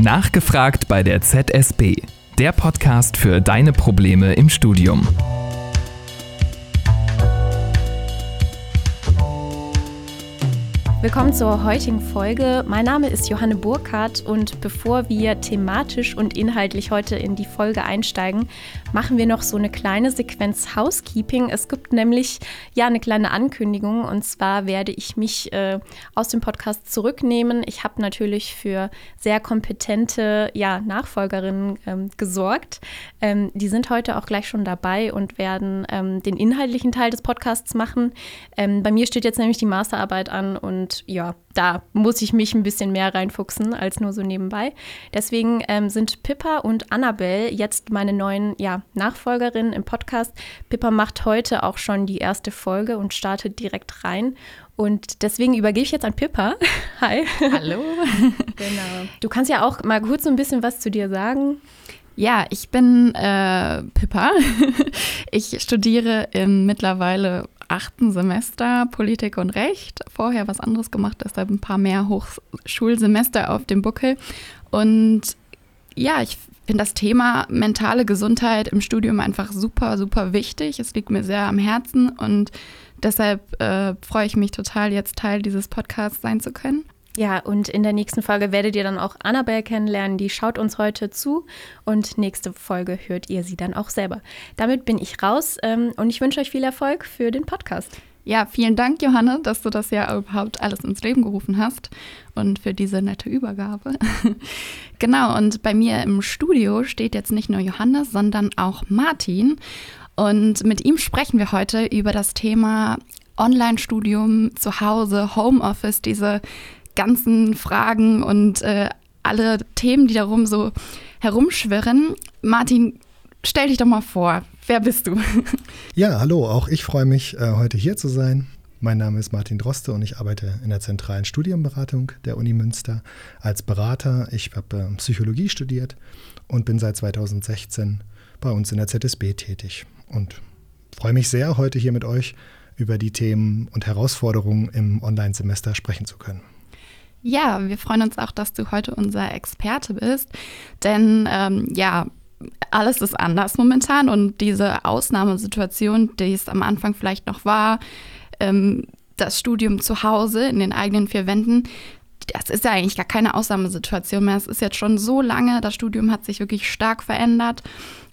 Nachgefragt bei der ZSB, der Podcast für deine Probleme im Studium. Willkommen zur heutigen Folge. Mein Name ist Johanne Burkhardt und bevor wir thematisch und inhaltlich heute in die Folge einsteigen, machen wir noch so eine kleine Sequenz Housekeeping. Es gibt nämlich ja eine kleine Ankündigung und zwar werde ich mich äh, aus dem Podcast zurücknehmen. Ich habe natürlich für sehr kompetente ja, Nachfolgerinnen ähm, gesorgt. Ähm, die sind heute auch gleich schon dabei und werden ähm, den inhaltlichen Teil des Podcasts machen. Ähm, bei mir steht jetzt nämlich die Masterarbeit an und und ja, da muss ich mich ein bisschen mehr reinfuchsen als nur so nebenbei. Deswegen ähm, sind Pippa und Annabelle jetzt meine neuen ja, Nachfolgerinnen im Podcast. Pippa macht heute auch schon die erste Folge und startet direkt rein. Und deswegen übergebe ich jetzt an Pippa. Hi. Hallo. genau. Du kannst ja auch mal kurz so ein bisschen was zu dir sagen. Ja, ich bin äh, Pippa. ich studiere im mittlerweile achten Semester Politik und Recht. Vorher was anderes gemacht, deshalb ein paar mehr Hochschulsemester auf dem Buckel. Und ja, ich finde das Thema mentale Gesundheit im Studium einfach super, super wichtig. Es liegt mir sehr am Herzen und deshalb äh, freue ich mich total, jetzt Teil dieses Podcasts sein zu können. Ja, und in der nächsten Folge werdet ihr dann auch Annabelle kennenlernen. Die schaut uns heute zu und nächste Folge hört ihr sie dann auch selber. Damit bin ich raus ähm, und ich wünsche euch viel Erfolg für den Podcast. Ja, vielen Dank, Johanne, dass du das ja überhaupt alles ins Leben gerufen hast und für diese nette Übergabe. genau, und bei mir im Studio steht jetzt nicht nur Johanne, sondern auch Martin. Und mit ihm sprechen wir heute über das Thema Online-Studium zu Hause, Homeoffice, diese ganzen Fragen und äh, alle Themen, die darum so herumschwirren. Martin, stell dich doch mal vor. Wer bist du? Ja, hallo, auch ich freue mich, äh, heute hier zu sein. Mein Name ist Martin Droste und ich arbeite in der zentralen Studienberatung der Uni Münster als Berater. Ich habe äh, Psychologie studiert und bin seit 2016 bei uns in der ZSB tätig und freue mich sehr, heute hier mit euch über die Themen und Herausforderungen im Online-Semester sprechen zu können. Ja, wir freuen uns auch, dass du heute unser Experte bist, denn ähm, ja, alles ist anders momentan und diese Ausnahmesituation, die es am Anfang vielleicht noch war, ähm, das Studium zu Hause in den eigenen vier Wänden, das ist ja eigentlich gar keine Ausnahmesituation mehr. Es ist jetzt schon so lange, das Studium hat sich wirklich stark verändert.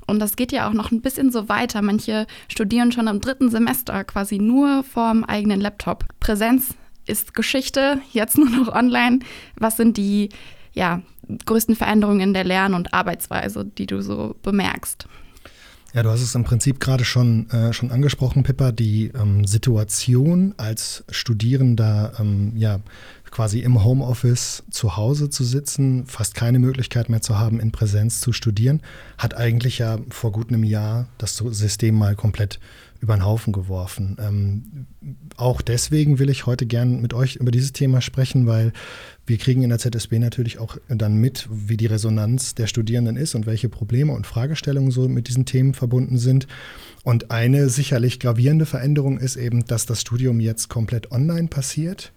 Und das geht ja auch noch ein bisschen so weiter. Manche studieren schon im dritten Semester quasi nur vorm eigenen Laptop. Präsenz ist Geschichte, jetzt nur noch online. Was sind die ja, größten Veränderungen in der Lern- und Arbeitsweise, die du so bemerkst? Ja, du hast es im Prinzip gerade schon, äh, schon angesprochen, Pippa, die ähm, Situation als Studierender, ähm, ja, quasi im Homeoffice zu Hause zu sitzen, fast keine Möglichkeit mehr zu haben, in Präsenz zu studieren, hat eigentlich ja vor gut einem Jahr das System mal komplett über den Haufen geworfen. Ähm, auch deswegen will ich heute gern mit euch über dieses Thema sprechen, weil wir kriegen in der ZSB natürlich auch dann mit, wie die Resonanz der Studierenden ist und welche Probleme und Fragestellungen so mit diesen Themen verbunden sind. Und eine sicherlich gravierende Veränderung ist eben, dass das Studium jetzt komplett online passiert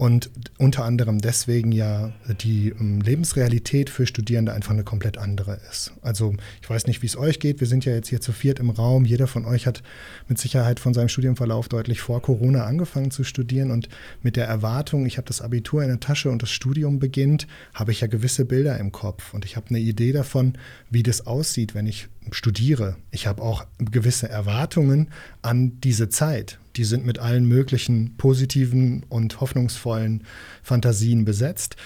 und unter anderem deswegen ja die ähm, Lebensrealität für Studierende einfach eine komplett andere ist. Also ich weiß nicht, wie es euch geht. Wir sind ja jetzt hier zu viert im Raum. Jeder von euch hat mit Sicherheit von seinem Studienverlauf deutlich vor Corona angefangen zu studieren. Und mit der Erwartung, ich habe das Abitur in der Tasche und das Studium beginnt, habe ich ja gewisse Bilder im Kopf. Und ich habe eine Idee davon, wie das aussieht, wenn ich studiere. Ich habe auch gewisse Erwartungen an diese Zeit. Die sind mit allen möglichen positiven und hoffnungsvollen Fantasien besetzt.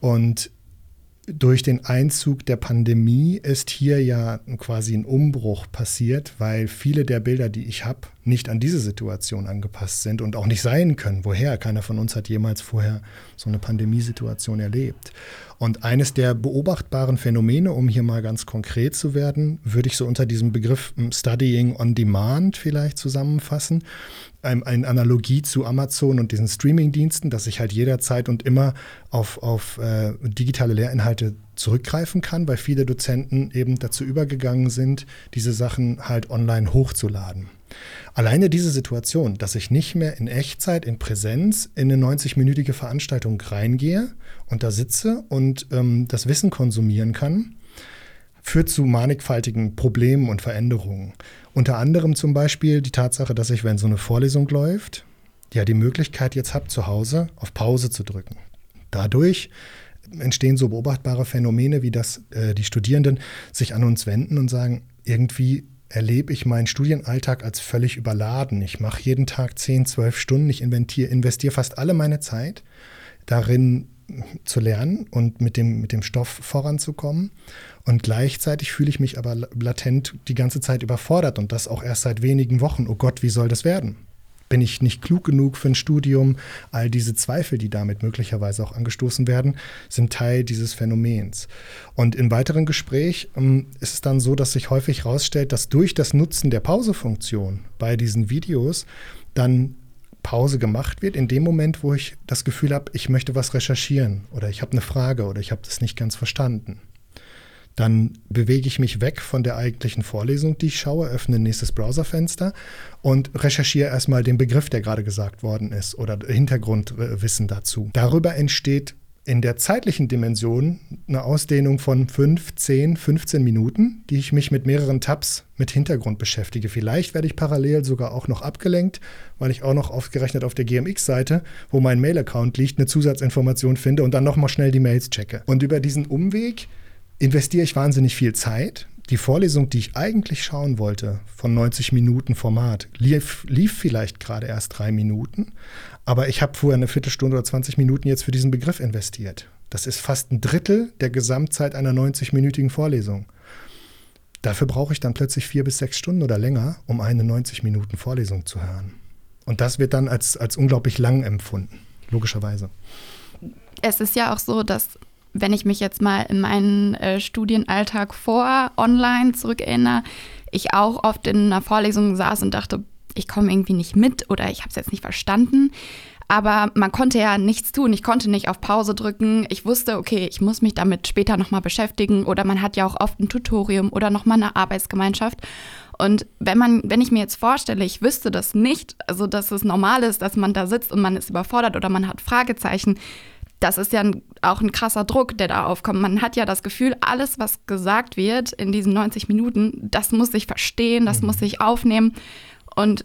Und durch den Einzug der Pandemie ist hier ja quasi ein Umbruch passiert, weil viele der Bilder, die ich habe, nicht an diese Situation angepasst sind und auch nicht sein können. Woher? Keiner von uns hat jemals vorher so eine Pandemiesituation erlebt. Und eines der beobachtbaren Phänomene, um hier mal ganz konkret zu werden, würde ich so unter diesem Begriff hm, Studying on Demand vielleicht zusammenfassen. Eine Analogie zu Amazon und diesen Streaming-Diensten, dass ich halt jederzeit und immer auf, auf äh, digitale Lehrinhalte zurückgreifen kann, weil viele Dozenten eben dazu übergegangen sind, diese Sachen halt online hochzuladen. Alleine diese Situation, dass ich nicht mehr in Echtzeit, in Präsenz in eine 90-minütige Veranstaltung reingehe und da sitze und ähm, das Wissen konsumieren kann, führt zu mannigfaltigen Problemen und Veränderungen. Unter anderem zum Beispiel die Tatsache, dass ich, wenn so eine Vorlesung läuft, ja die Möglichkeit jetzt habe, zu Hause auf Pause zu drücken. Dadurch entstehen so beobachtbare Phänomene, wie dass äh, die Studierenden sich an uns wenden und sagen, irgendwie erlebe ich meinen Studienalltag als völlig überladen. Ich mache jeden Tag 10, 12 Stunden, ich investiere, fast alle meine Zeit darin zu lernen und mit dem, mit dem Stoff voranzukommen. Und gleichzeitig fühle ich mich aber latent die ganze Zeit überfordert und das auch erst seit wenigen Wochen. Oh Gott, wie soll das werden? Bin ich nicht klug genug für ein Studium? All diese Zweifel, die damit möglicherweise auch angestoßen werden, sind Teil dieses Phänomens. Und im weiteren Gespräch ähm, ist es dann so, dass sich häufig herausstellt, dass durch das Nutzen der Pausefunktion bei diesen Videos dann Pause gemacht wird, in dem Moment, wo ich das Gefühl habe, ich möchte was recherchieren oder ich habe eine Frage oder ich habe das nicht ganz verstanden. Dann bewege ich mich weg von der eigentlichen Vorlesung, die ich schaue, öffne ein nächstes Browserfenster und recherchiere erstmal den Begriff, der gerade gesagt worden ist oder Hintergrundwissen dazu. Darüber entsteht in der zeitlichen Dimension eine Ausdehnung von 5, 10, 15 Minuten, die ich mich mit mehreren Tabs mit Hintergrund beschäftige. Vielleicht werde ich parallel sogar auch noch abgelenkt, weil ich auch noch aufgerechnet auf der GMX-Seite, wo mein Mail-Account liegt, eine Zusatzinformation finde und dann nochmal schnell die Mails checke. Und über diesen Umweg investiere ich wahnsinnig viel Zeit. Die Vorlesung, die ich eigentlich schauen wollte, von 90 Minuten Format, lief, lief vielleicht gerade erst drei Minuten, aber ich habe vorher eine Viertelstunde oder 20 Minuten jetzt für diesen Begriff investiert. Das ist fast ein Drittel der Gesamtzeit einer 90-minütigen Vorlesung. Dafür brauche ich dann plötzlich vier bis sechs Stunden oder länger, um eine 90 Minuten Vorlesung zu hören. Und das wird dann als, als unglaublich lang empfunden, logischerweise. Es ist ja auch so, dass wenn ich mich jetzt mal in meinen äh, Studienalltag vor online zurückerinnere, ich auch oft in einer Vorlesung saß und dachte, ich komme irgendwie nicht mit oder ich habe es jetzt nicht verstanden. Aber man konnte ja nichts tun. Ich konnte nicht auf Pause drücken. Ich wusste, okay, ich muss mich damit später nochmal beschäftigen. Oder man hat ja auch oft ein Tutorium oder nochmal eine Arbeitsgemeinschaft. Und wenn man, wenn ich mir jetzt vorstelle, ich wüsste das nicht, also dass es normal ist, dass man da sitzt und man ist überfordert oder man hat Fragezeichen, das ist ja auch ein krasser Druck, der da aufkommt. Man hat ja das Gefühl, alles, was gesagt wird in diesen 90 Minuten, das muss ich verstehen, das mhm. muss ich aufnehmen. Und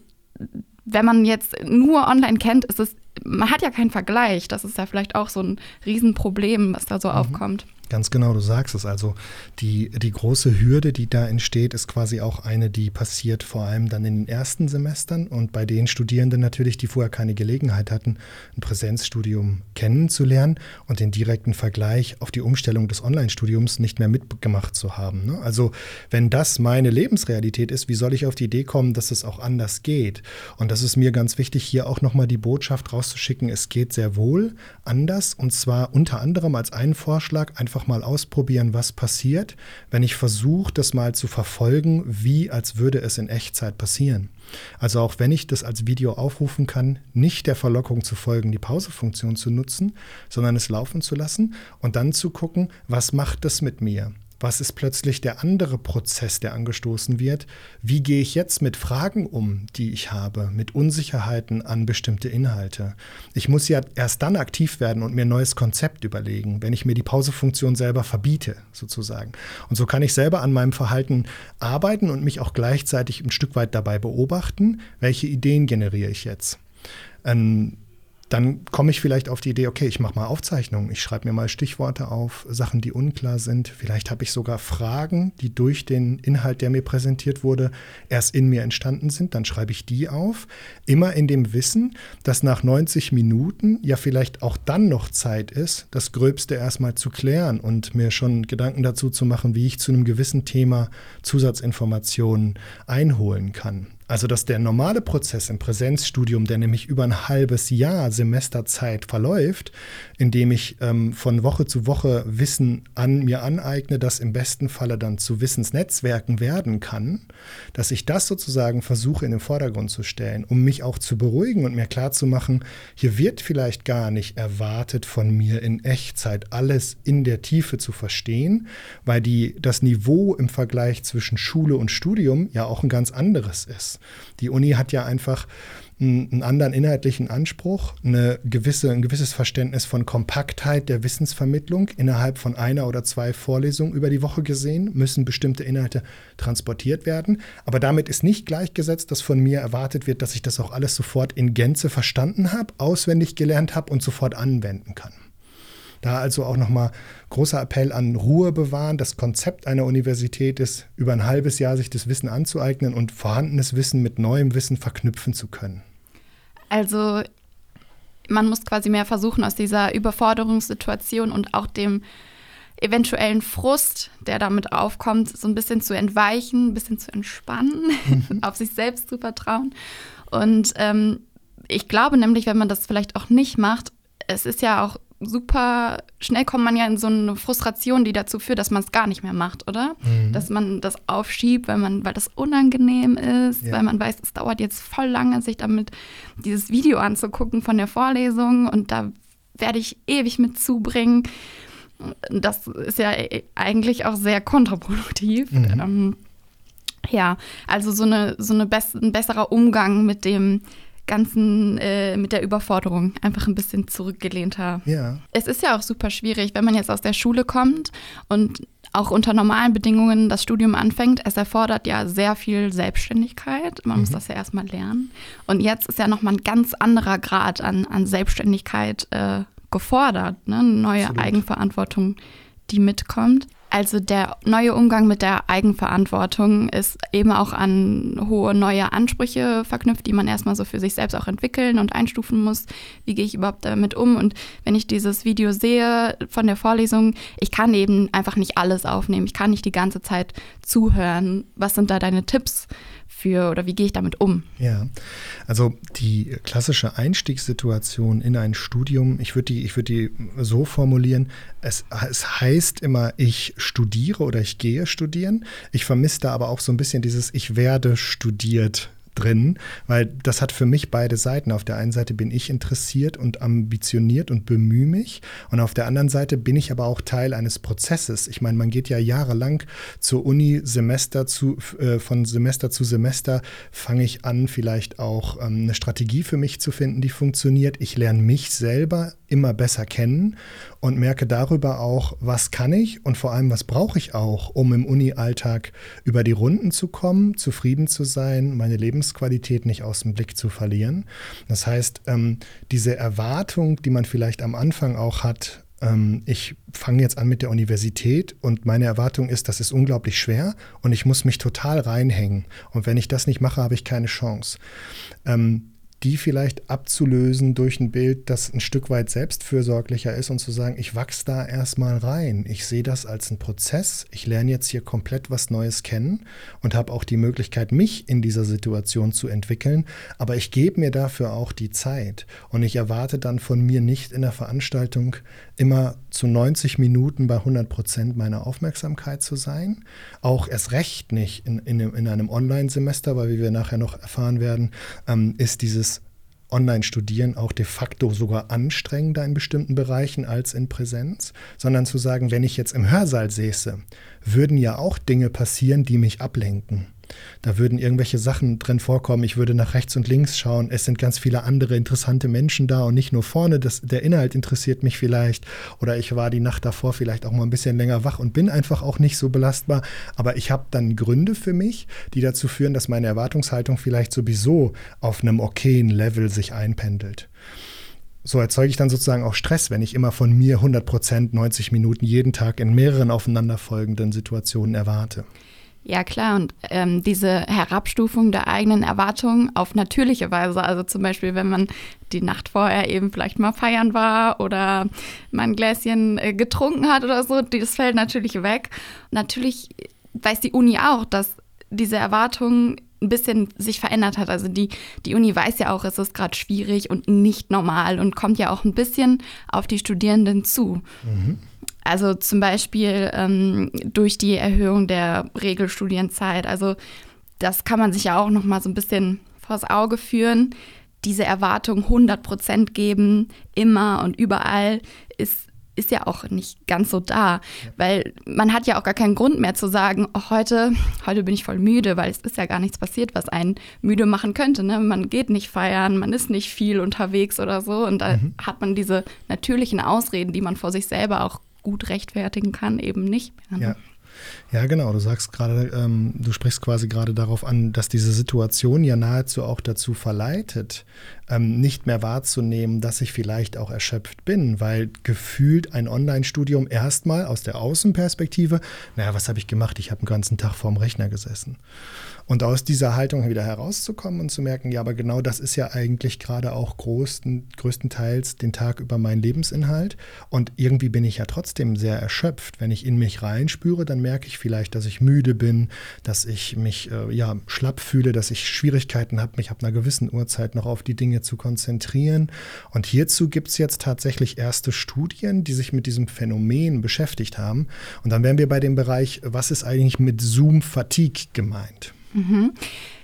wenn man jetzt nur online kennt, ist es, man hat ja keinen Vergleich. Das ist ja vielleicht auch so ein Riesenproblem, was da so mhm. aufkommt. Ganz genau, du sagst es. Also die, die große Hürde, die da entsteht, ist quasi auch eine, die passiert vor allem dann in den ersten Semestern und bei den Studierenden natürlich, die vorher keine Gelegenheit hatten, ein Präsenzstudium kennenzulernen und den direkten Vergleich auf die Umstellung des Online-Studiums nicht mehr mitgemacht zu haben. Ne? Also wenn das meine Lebensrealität ist, wie soll ich auf die Idee kommen, dass es auch anders geht? Und das ist mir ganz wichtig, hier auch nochmal die Botschaft rauszuschicken, es geht sehr wohl anders und zwar unter anderem als einen Vorschlag einfach einfach mal ausprobieren, was passiert, wenn ich versuche, das mal zu verfolgen, wie als würde es in Echtzeit passieren. Also auch wenn ich das als Video aufrufen kann, nicht der Verlockung zu folgen, die Pausefunktion zu nutzen, sondern es laufen zu lassen und dann zu gucken, was macht das mit mir? Was ist plötzlich der andere Prozess, der angestoßen wird? Wie gehe ich jetzt mit Fragen um, die ich habe, mit Unsicherheiten an bestimmte Inhalte? Ich muss ja erst dann aktiv werden und mir ein neues Konzept überlegen, wenn ich mir die Pausefunktion selber verbiete, sozusagen. Und so kann ich selber an meinem Verhalten arbeiten und mich auch gleichzeitig ein Stück weit dabei beobachten, welche Ideen generiere ich jetzt. Ein dann komme ich vielleicht auf die Idee, okay, ich mache mal Aufzeichnungen, ich schreibe mir mal Stichworte auf, Sachen, die unklar sind. Vielleicht habe ich sogar Fragen, die durch den Inhalt, der mir präsentiert wurde, erst in mir entstanden sind. Dann schreibe ich die auf. Immer in dem Wissen, dass nach 90 Minuten ja vielleicht auch dann noch Zeit ist, das Gröbste erstmal zu klären und mir schon Gedanken dazu zu machen, wie ich zu einem gewissen Thema Zusatzinformationen einholen kann. Also dass der normale Prozess im Präsenzstudium, der nämlich über ein halbes Jahr Semesterzeit verläuft, indem ich ähm, von Woche zu Woche Wissen an mir aneigne, das im besten Falle dann zu Wissensnetzwerken werden kann, dass ich das sozusagen versuche in den Vordergrund zu stellen, um mich auch zu beruhigen und mir klarzumachen, hier wird vielleicht gar nicht erwartet von mir in Echtzeit alles in der Tiefe zu verstehen, weil die, das Niveau im Vergleich zwischen Schule und Studium ja auch ein ganz anderes ist. Die Uni hat ja einfach einen anderen inhaltlichen Anspruch, eine gewisse, ein gewisses Verständnis von Kompaktheit der Wissensvermittlung. Innerhalb von einer oder zwei Vorlesungen über die Woche gesehen müssen bestimmte Inhalte transportiert werden. Aber damit ist nicht gleichgesetzt, dass von mir erwartet wird, dass ich das auch alles sofort in Gänze verstanden habe, auswendig gelernt habe und sofort anwenden kann. Da also auch nochmal großer Appell an Ruhe bewahren. Das Konzept einer Universität ist, über ein halbes Jahr sich das Wissen anzueignen und vorhandenes Wissen mit neuem Wissen verknüpfen zu können. Also man muss quasi mehr versuchen, aus dieser Überforderungssituation und auch dem eventuellen Frust, der damit aufkommt, so ein bisschen zu entweichen, ein bisschen zu entspannen, mhm. auf sich selbst zu vertrauen. Und ähm, ich glaube nämlich, wenn man das vielleicht auch nicht macht, es ist ja auch super schnell kommt man ja in so eine Frustration, die dazu führt, dass man es gar nicht mehr macht, oder? Mhm. Dass man das aufschiebt, weil man, weil das unangenehm ist, ja. weil man weiß, es dauert jetzt voll lange, sich damit dieses Video anzugucken von der Vorlesung und da werde ich ewig mit zubringen. Das ist ja eigentlich auch sehr kontraproduktiv. Mhm. Ähm, ja, also so, eine, so eine bess ein besserer Umgang mit dem ganzen, äh, mit der Überforderung einfach ein bisschen zurückgelehnter. Ja. Es ist ja auch super schwierig, wenn man jetzt aus der Schule kommt und auch unter normalen Bedingungen das Studium anfängt. Es erfordert ja sehr viel Selbstständigkeit. Man mhm. muss das ja erstmal lernen. Und jetzt ist ja nochmal ein ganz anderer Grad an, an Selbstständigkeit äh, gefordert. Ne? Eine neue Absolut. Eigenverantwortung, die mitkommt. Also der neue Umgang mit der Eigenverantwortung ist eben auch an hohe neue Ansprüche verknüpft, die man erstmal so für sich selbst auch entwickeln und einstufen muss. Wie gehe ich überhaupt damit um? Und wenn ich dieses Video sehe von der Vorlesung, ich kann eben einfach nicht alles aufnehmen. Ich kann nicht die ganze Zeit zuhören. Was sind da deine Tipps für oder wie gehe ich damit um? Ja, also die klassische Einstiegssituation in ein Studium, ich würde die, würd die so formulieren, es, es heißt immer, ich studiere oder ich gehe studieren. Ich vermisse da aber auch so ein bisschen dieses Ich werde studiert drin, weil das hat für mich beide Seiten. Auf der einen Seite bin ich interessiert und ambitioniert und bemühe mich und auf der anderen Seite bin ich aber auch Teil eines Prozesses. Ich meine, man geht ja jahrelang zur Uni Semester zu, äh, von Semester zu Semester fange ich an, vielleicht auch ähm, eine Strategie für mich zu finden, die funktioniert. Ich lerne mich selber immer besser kennen und merke darüber auch, was kann ich und vor allem, was brauche ich auch, um im Uni-Alltag über die Runden zu kommen, zufrieden zu sein, meine Lebensqualität nicht aus dem Blick zu verlieren. Das heißt, ähm, diese Erwartung, die man vielleicht am Anfang auch hat, ähm, ich fange jetzt an mit der Universität und meine Erwartung ist, das ist unglaublich schwer und ich muss mich total reinhängen. Und wenn ich das nicht mache, habe ich keine Chance. Ähm, die vielleicht abzulösen durch ein Bild, das ein Stück weit selbstfürsorglicher ist und zu sagen, ich wachse da erstmal rein. Ich sehe das als einen Prozess. Ich lerne jetzt hier komplett was Neues kennen und habe auch die Möglichkeit, mich in dieser Situation zu entwickeln. Aber ich gebe mir dafür auch die Zeit. Und ich erwarte dann von mir nicht in der Veranstaltung immer zu 90 Minuten bei 100 Prozent meiner Aufmerksamkeit zu sein. Auch erst recht nicht in, in, in einem Online-Semester, weil wie wir nachher noch erfahren werden, ähm, ist dieses Online-Studieren auch de facto sogar anstrengender in bestimmten Bereichen als in Präsenz, sondern zu sagen, wenn ich jetzt im Hörsaal säße, würden ja auch Dinge passieren, die mich ablenken. Da würden irgendwelche Sachen drin vorkommen. Ich würde nach rechts und links schauen. Es sind ganz viele andere interessante Menschen da und nicht nur vorne. Das, der Inhalt interessiert mich vielleicht. Oder ich war die Nacht davor vielleicht auch mal ein bisschen länger wach und bin einfach auch nicht so belastbar. Aber ich habe dann Gründe für mich, die dazu führen, dass meine Erwartungshaltung vielleicht sowieso auf einem okayen Level sich einpendelt so erzeuge ich dann sozusagen auch Stress, wenn ich immer von mir 100 Prozent 90 Minuten jeden Tag in mehreren aufeinanderfolgenden Situationen erwarte. Ja, klar. Und ähm, diese Herabstufung der eigenen Erwartungen auf natürliche Weise, also zum Beispiel, wenn man die Nacht vorher eben vielleicht mal feiern war oder mal ein Gläschen äh, getrunken hat oder so, das fällt natürlich weg. Natürlich weiß die Uni auch, dass diese Erwartung ein bisschen sich verändert hat. Also die, die Uni weiß ja auch, es ist gerade schwierig und nicht normal und kommt ja auch ein bisschen auf die Studierenden zu. Mhm. Also zum Beispiel ähm, durch die Erhöhung der Regelstudienzeit. Also das kann man sich ja auch noch mal so ein bisschen vors Auge führen. Diese Erwartung 100 Prozent geben, immer und überall, ist ist ja auch nicht ganz so da, weil man hat ja auch gar keinen Grund mehr zu sagen, oh, heute, heute bin ich voll müde, weil es ist ja gar nichts passiert, was einen müde machen könnte. Ne? Man geht nicht feiern, man ist nicht viel unterwegs oder so und da mhm. hat man diese natürlichen Ausreden, die man vor sich selber auch gut rechtfertigen kann, eben nicht mehr. Ne? Ja. Ja, genau. Du sagst gerade, ähm, du sprichst quasi gerade darauf an, dass diese Situation ja nahezu auch dazu verleitet, ähm, nicht mehr wahrzunehmen, dass ich vielleicht auch erschöpft bin, weil gefühlt ein Online-Studium erstmal aus der Außenperspektive, naja, was habe ich gemacht? Ich habe den ganzen Tag vorm Rechner gesessen. Und aus dieser Haltung wieder herauszukommen und zu merken, ja, aber genau das ist ja eigentlich gerade auch größten, größtenteils den Tag über mein Lebensinhalt. Und irgendwie bin ich ja trotzdem sehr erschöpft. Wenn ich in mich reinspüre, dann merke ich vielleicht, dass ich müde bin, dass ich mich äh, ja, schlapp fühle, dass ich Schwierigkeiten habe, mich ab einer gewissen Uhrzeit noch auf die Dinge zu konzentrieren. Und hierzu gibt es jetzt tatsächlich erste Studien, die sich mit diesem Phänomen beschäftigt haben. Und dann wären wir bei dem Bereich, was ist eigentlich mit Zoom-Fatigue gemeint? Mhm.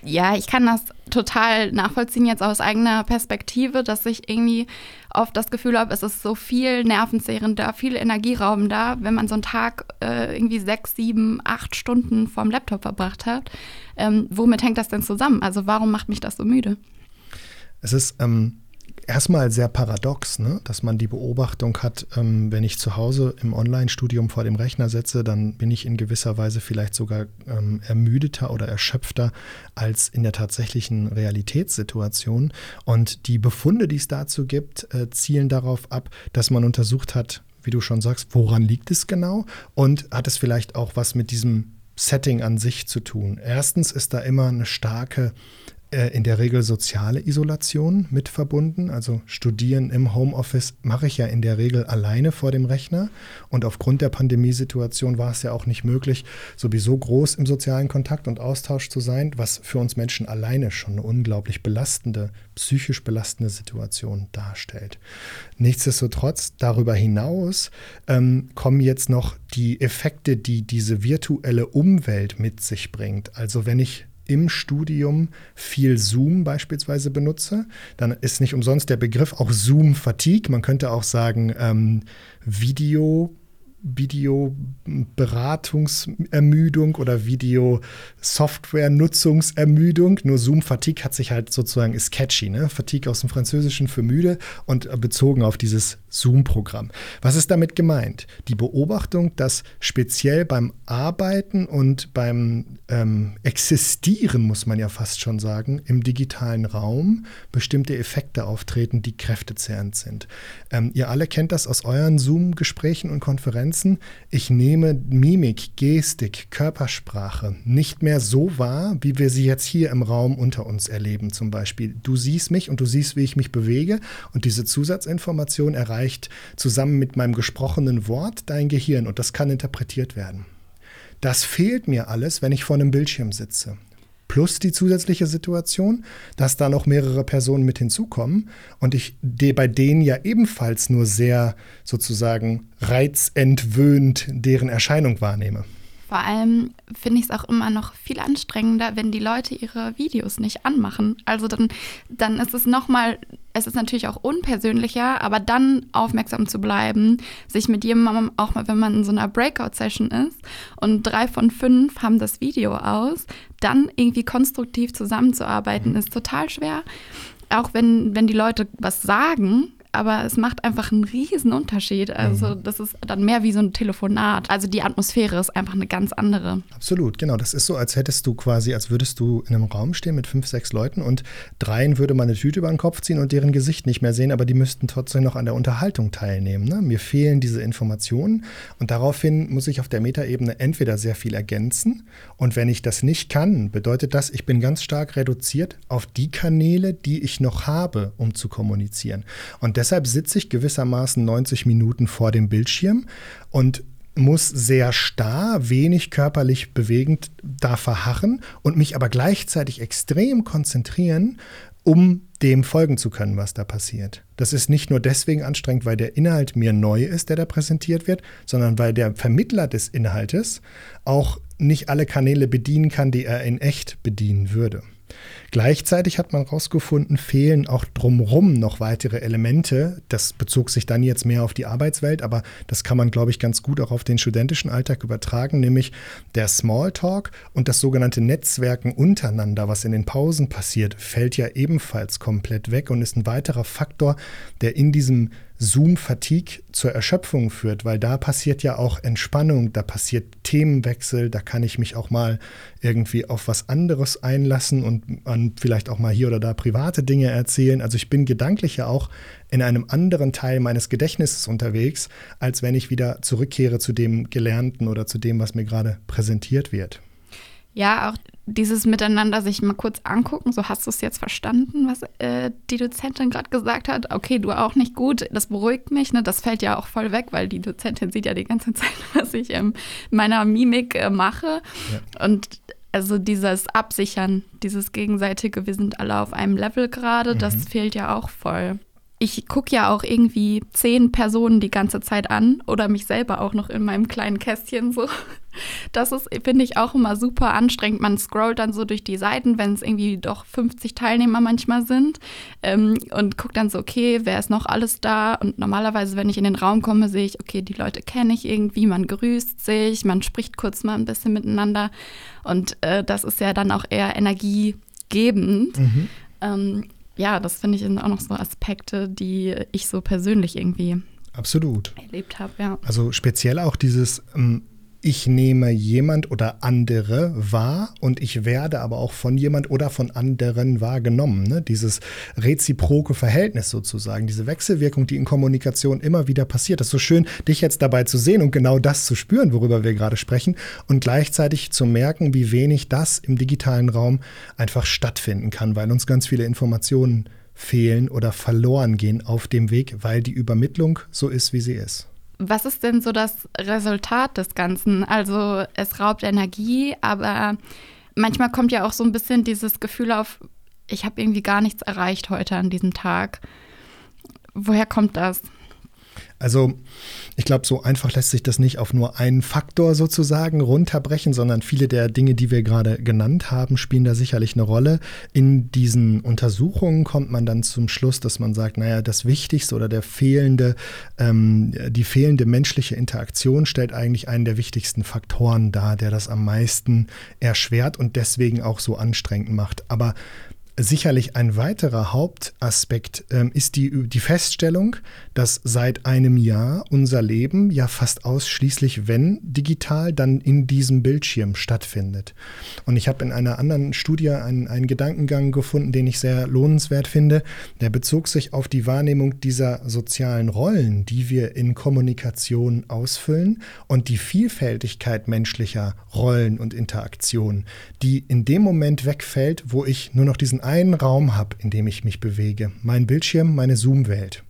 Ja, ich kann das total nachvollziehen jetzt aus eigener Perspektive, dass ich irgendwie oft das Gefühl habe, es ist so viel Nervenzehrend da, viel Energieraum da, wenn man so einen Tag äh, irgendwie sechs, sieben, acht Stunden vorm Laptop verbracht hat. Ähm, womit hängt das denn zusammen? Also warum macht mich das so müde? Es ist ähm, erstmal sehr paradox, ne? dass man die Beobachtung hat, ähm, wenn ich zu Hause im Online-Studium vor dem Rechner setze, dann bin ich in gewisser Weise vielleicht sogar ähm, ermüdeter oder erschöpfter als in der tatsächlichen Realitätssituation. Und die Befunde, die es dazu gibt, äh, zielen darauf ab, dass man untersucht hat, wie du schon sagst, woran liegt es genau und hat es vielleicht auch was mit diesem Setting an sich zu tun. Erstens ist da immer eine starke in der Regel soziale Isolation mit verbunden. Also Studieren im Homeoffice mache ich ja in der Regel alleine vor dem Rechner. Und aufgrund der Pandemiesituation war es ja auch nicht möglich, sowieso groß im sozialen Kontakt und Austausch zu sein, was für uns Menschen alleine schon eine unglaublich belastende, psychisch belastende Situation darstellt. Nichtsdestotrotz, darüber hinaus ähm, kommen jetzt noch die Effekte, die diese virtuelle Umwelt mit sich bringt. Also wenn ich im Studium viel Zoom beispielsweise benutze, dann ist nicht umsonst der Begriff auch Zoom-Fatigue. Man könnte auch sagen ähm, Video Videoberatungsermüdung oder Videosoftware-Nutzungsermüdung. Nur Zoom-Fatigue hat sich halt sozusagen, ist catchy, ne? Fatigue aus dem Französischen für müde und bezogen auf dieses Zoom-Programm. Was ist damit gemeint? Die Beobachtung, dass speziell beim Arbeiten und beim ähm, Existieren, muss man ja fast schon sagen, im digitalen Raum bestimmte Effekte auftreten, die kräftezehrend sind. Ähm, ihr alle kennt das aus euren Zoom-Gesprächen und Konferenzen. Ich nehme Mimik, Gestik, Körpersprache nicht mehr so wahr, wie wir sie jetzt hier im Raum unter uns erleben. Zum Beispiel, du siehst mich und du siehst, wie ich mich bewege und diese Zusatzinformation erreicht erreicht zusammen mit meinem gesprochenen Wort dein Gehirn und das kann interpretiert werden. Das fehlt mir alles, wenn ich vor einem Bildschirm sitze. Plus die zusätzliche Situation, dass da noch mehrere Personen mit hinzukommen und ich bei denen ja ebenfalls nur sehr sozusagen reizentwöhnt deren Erscheinung wahrnehme. Vor allem finde ich es auch immer noch viel anstrengender, wenn die Leute ihre Videos nicht anmachen. Also dann, dann ist es nochmal, es ist natürlich auch unpersönlicher, aber dann aufmerksam zu bleiben, sich mit jemandem, auch mal, wenn man in so einer Breakout-Session ist und drei von fünf haben das Video aus, dann irgendwie konstruktiv zusammenzuarbeiten, mhm. ist total schwer. Auch wenn, wenn die Leute was sagen, aber es macht einfach einen riesen Unterschied. Also mhm. das ist dann mehr wie so ein Telefonat. Also die Atmosphäre ist einfach eine ganz andere. Absolut, genau. Das ist so, als hättest du quasi, als würdest du in einem Raum stehen mit fünf, sechs Leuten und dreien würde man eine Tüte über den Kopf ziehen und deren Gesicht nicht mehr sehen, aber die müssten trotzdem noch an der Unterhaltung teilnehmen. Ne? Mir fehlen diese Informationen und daraufhin muss ich auf der Metaebene entweder sehr viel ergänzen und wenn ich das nicht kann, bedeutet das, ich bin ganz stark reduziert auf die Kanäle, die ich noch habe, um zu kommunizieren. Und deshalb sitze ich gewissermaßen 90 Minuten vor dem Bildschirm und muss sehr starr, wenig körperlich bewegend da verharren und mich aber gleichzeitig extrem konzentrieren, um dem folgen zu können, was da passiert. Das ist nicht nur deswegen anstrengend, weil der Inhalt mir neu ist, der da präsentiert wird, sondern weil der Vermittler des Inhaltes auch nicht alle Kanäle bedienen kann, die er in echt bedienen würde. Gleichzeitig hat man herausgefunden, fehlen auch drumherum noch weitere Elemente. Das bezog sich dann jetzt mehr auf die Arbeitswelt, aber das kann man, glaube ich, ganz gut auch auf den studentischen Alltag übertragen, nämlich der Smalltalk und das sogenannte Netzwerken untereinander, was in den Pausen passiert, fällt ja ebenfalls komplett weg und ist ein weiterer Faktor, der in diesem Zoom-Fatigue zur Erschöpfung führt, weil da passiert ja auch Entspannung, da passiert Themenwechsel, da kann ich mich auch mal irgendwie auf was anderes einlassen und an vielleicht auch mal hier oder da private Dinge erzählen. Also ich bin gedanklich ja auch in einem anderen Teil meines Gedächtnisses unterwegs, als wenn ich wieder zurückkehre zu dem Gelernten oder zu dem, was mir gerade präsentiert wird. Ja, auch dieses Miteinander sich mal kurz angucken, so hast du es jetzt verstanden, was äh, die Dozentin gerade gesagt hat. Okay, du auch nicht gut, das beruhigt mich. Ne? Das fällt ja auch voll weg, weil die Dozentin sieht ja die ganze Zeit, was ich ähm, meiner Mimik äh, mache. Ja. Und also dieses Absichern, dieses gegenseitige, wir sind alle auf einem Level gerade, mhm. das fehlt ja auch voll ich gucke ja auch irgendwie zehn Personen die ganze Zeit an oder mich selber auch noch in meinem kleinen Kästchen so. Das ist, finde ich, auch immer super anstrengend. Man scrollt dann so durch die Seiten, wenn es irgendwie doch 50 Teilnehmer manchmal sind ähm, und guckt dann so, okay, wer ist noch alles da? Und normalerweise, wenn ich in den Raum komme, sehe ich, okay, die Leute kenne ich irgendwie, man grüßt sich, man spricht kurz mal ein bisschen miteinander und äh, das ist ja dann auch eher energiegebend. Mhm. Ähm, ja, das finde ich sind auch noch so Aspekte, die ich so persönlich irgendwie Absolut. erlebt habe. Ja. Also speziell auch dieses ähm, ich nehme jemand oder andere wahr und ich werde aber auch von jemand oder von anderen wahrgenommen. Ne? Dieses reziproke Verhältnis sozusagen, diese Wechselwirkung, die in Kommunikation immer wieder passiert. Das ist so schön, dich jetzt dabei zu sehen und genau das zu spüren, worüber wir gerade sprechen und gleichzeitig zu merken, wie wenig das im digitalen Raum einfach stattfinden kann, weil uns ganz viele Informationen fehlen oder verloren gehen auf dem Weg, weil die Übermittlung so ist, wie sie ist. Was ist denn so das Resultat des Ganzen? Also es raubt Energie, aber manchmal kommt ja auch so ein bisschen dieses Gefühl auf, ich habe irgendwie gar nichts erreicht heute an diesem Tag. Woher kommt das? Also ich glaube, so einfach lässt sich das nicht auf nur einen Faktor sozusagen runterbrechen, sondern viele der Dinge, die wir gerade genannt haben, spielen da sicherlich eine Rolle. In diesen Untersuchungen kommt man dann zum Schluss, dass man sagt, naja, das Wichtigste oder der fehlende, ähm, die fehlende menschliche Interaktion stellt eigentlich einen der wichtigsten Faktoren dar, der das am meisten erschwert und deswegen auch so anstrengend macht. Aber Sicherlich ein weiterer Hauptaspekt ähm, ist die, die Feststellung, dass seit einem Jahr unser Leben ja fast ausschließlich, wenn digital, dann in diesem Bildschirm stattfindet. Und ich habe in einer anderen Studie einen, einen Gedankengang gefunden, den ich sehr lohnenswert finde. Der bezog sich auf die Wahrnehmung dieser sozialen Rollen, die wir in Kommunikation ausfüllen und die Vielfältigkeit menschlicher Rollen und Interaktionen, die in dem Moment wegfällt, wo ich nur noch diesen einen Raum habe, in dem ich mich bewege. Mein Bildschirm, meine Zoom-Welt.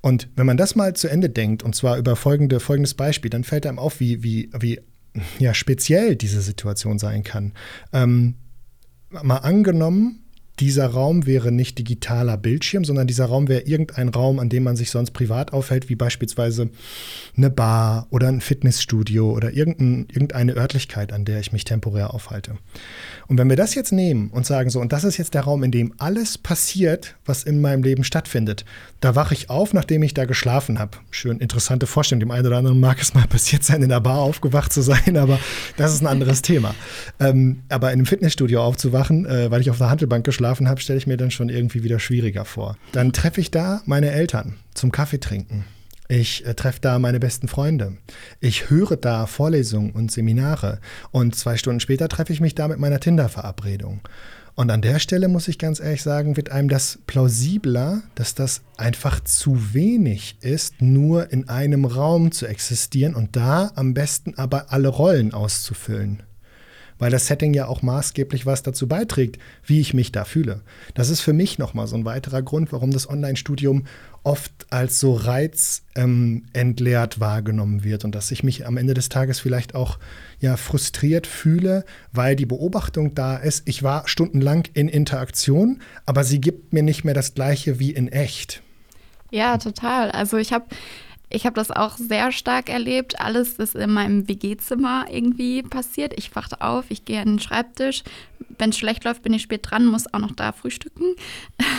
Und wenn man das mal zu Ende denkt, und zwar über folgende, folgendes Beispiel, dann fällt einem auf, wie, wie, wie ja, speziell diese Situation sein kann. Ähm, mal angenommen, dieser Raum wäre nicht digitaler Bildschirm, sondern dieser Raum wäre irgendein Raum, an dem man sich sonst privat aufhält, wie beispielsweise eine Bar oder ein Fitnessstudio oder irgendein, irgendeine Örtlichkeit, an der ich mich temporär aufhalte. Und wenn wir das jetzt nehmen und sagen so, und das ist jetzt der Raum, in dem alles passiert, was in meinem Leben stattfindet, da wache ich auf, nachdem ich da geschlafen habe. Schön interessante Vorstellung. Dem einen oder anderen mag es mal passiert sein, in der Bar aufgewacht zu sein, aber das ist ein anderes Thema. Ähm, aber in einem Fitnessstudio aufzuwachen, äh, weil ich auf der Handelbank geschlafen habe, stelle ich mir dann schon irgendwie wieder schwieriger vor. Dann treffe ich da meine Eltern zum Kaffee trinken. Ich äh, treffe da meine besten Freunde. Ich höre da Vorlesungen und Seminare. Und zwei Stunden später treffe ich mich da mit meiner Tinder-Verabredung. Und an der Stelle muss ich ganz ehrlich sagen, wird einem das plausibler, dass das einfach zu wenig ist, nur in einem Raum zu existieren und da am besten aber alle Rollen auszufüllen weil das Setting ja auch maßgeblich was dazu beiträgt, wie ich mich da fühle. Das ist für mich nochmal so ein weiterer Grund, warum das Online-Studium oft als so reizentleert ähm, wahrgenommen wird und dass ich mich am Ende des Tages vielleicht auch ja frustriert fühle, weil die Beobachtung da ist, ich war stundenlang in Interaktion, aber sie gibt mir nicht mehr das gleiche wie in echt. Ja, total. Also ich habe ich habe das auch sehr stark erlebt. Alles ist in meinem WG-Zimmer irgendwie passiert. Ich wachte auf, ich gehe an den Schreibtisch, wenn es schlecht läuft, bin ich spät dran, muss auch noch da frühstücken.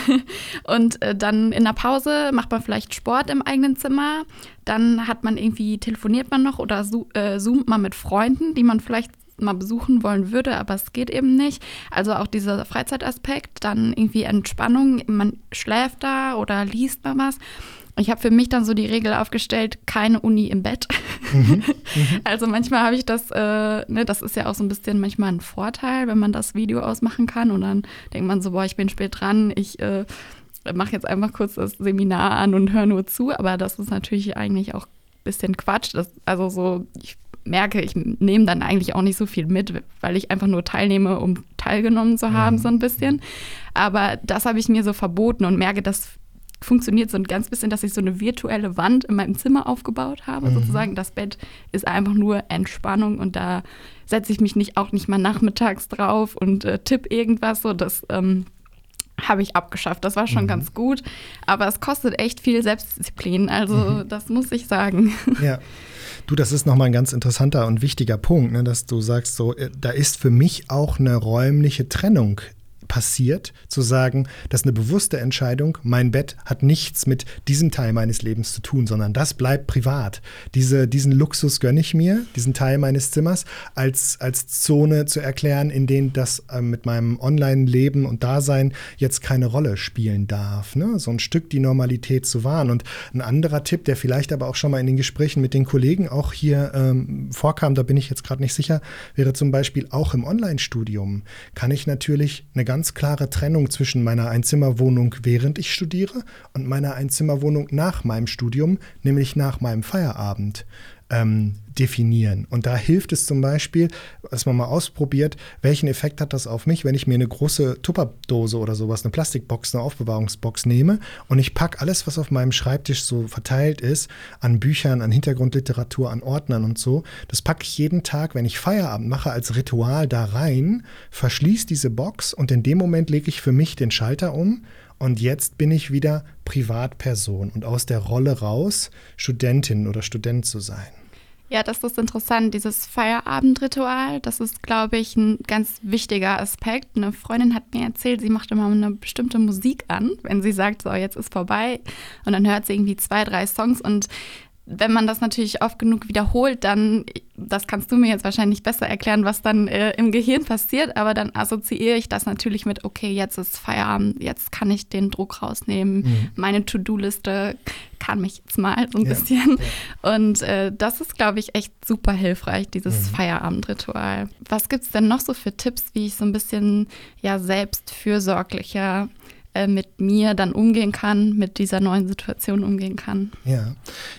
und äh, dann in der Pause macht man vielleicht Sport im eigenen Zimmer. Dann hat man irgendwie, telefoniert man noch oder äh, zoomt man mit Freunden, die man vielleicht mal besuchen wollen würde, aber es geht eben nicht. Also auch dieser Freizeitaspekt, dann irgendwie Entspannung, man schläft da oder liest mal was. Ich habe für mich dann so die Regel aufgestellt, keine Uni im Bett. Mhm. Mhm. Also manchmal habe ich das, äh, ne, das ist ja auch so ein bisschen manchmal ein Vorteil, wenn man das Video ausmachen kann und dann denkt man so, boah, ich bin spät dran, ich äh, mache jetzt einfach kurz das Seminar an und höre nur zu, aber das ist natürlich eigentlich auch ein bisschen Quatsch. Das, also so, ich merke, ich nehme dann eigentlich auch nicht so viel mit, weil ich einfach nur teilnehme, um teilgenommen zu haben, mhm. so ein bisschen. Aber das habe ich mir so verboten und merke, das funktioniert so ein ganz bisschen, dass ich so eine virtuelle Wand in meinem Zimmer aufgebaut habe, mhm. sozusagen. Das Bett ist einfach nur Entspannung und da setze ich mich nicht auch nicht mal nachmittags drauf und äh, tipp irgendwas. So, das ähm, habe ich abgeschafft. Das war schon mhm. ganz gut. Aber es kostet echt viel Selbstdisziplin. Also, mhm. das muss ich sagen. Ja. Du, das ist nochmal ein ganz interessanter und wichtiger Punkt, ne, dass du sagst, so, äh, da ist für mich auch eine räumliche Trennung passiert, zu sagen, das ist eine bewusste Entscheidung, mein Bett hat nichts mit diesem Teil meines Lebens zu tun, sondern das bleibt privat. Diese, diesen Luxus gönne ich mir, diesen Teil meines Zimmers, als, als Zone zu erklären, in denen das äh, mit meinem Online-Leben und Dasein jetzt keine Rolle spielen darf. Ne? So ein Stück die Normalität zu wahren. Und ein anderer Tipp, der vielleicht aber auch schon mal in den Gesprächen mit den Kollegen auch hier ähm, vorkam, da bin ich jetzt gerade nicht sicher, wäre zum Beispiel auch im Online-Studium, kann ich natürlich eine ganz ganz klare Trennung zwischen meiner Einzimmerwohnung, während ich studiere, und meiner Einzimmerwohnung nach meinem Studium, nämlich nach meinem Feierabend. Ähm, definieren. Und da hilft es zum Beispiel, dass man mal ausprobiert, welchen Effekt hat das auf mich, wenn ich mir eine große Tupperdose oder sowas, eine Plastikbox, eine Aufbewahrungsbox nehme und ich packe alles, was auf meinem Schreibtisch so verteilt ist, an Büchern, an Hintergrundliteratur, an Ordnern und so, das packe ich jeden Tag, wenn ich Feierabend mache, als Ritual da rein, verschließe diese Box und in dem Moment lege ich für mich den Schalter um und jetzt bin ich wieder Privatperson und aus der Rolle raus, Studentin oder Student zu sein. Ja, das ist interessant, dieses Feierabendritual. Das ist, glaube ich, ein ganz wichtiger Aspekt. Eine Freundin hat mir erzählt, sie macht immer eine bestimmte Musik an, wenn sie sagt, so, jetzt ist vorbei. Und dann hört sie irgendwie zwei, drei Songs und wenn man das natürlich oft genug wiederholt, dann, das kannst du mir jetzt wahrscheinlich besser erklären, was dann äh, im Gehirn passiert, aber dann assoziiere ich das natürlich mit, okay, jetzt ist Feierabend, jetzt kann ich den Druck rausnehmen, mhm. meine To-Do-Liste kann mich jetzt mal so ein ja, bisschen. Ja. Und äh, das ist, glaube ich, echt super hilfreich, dieses mhm. Feierabendritual. Was gibt es denn noch so für Tipps, wie ich so ein bisschen ja selbst fürsorglicher äh, mit mir dann umgehen kann, mit dieser neuen Situation umgehen kann. Ja,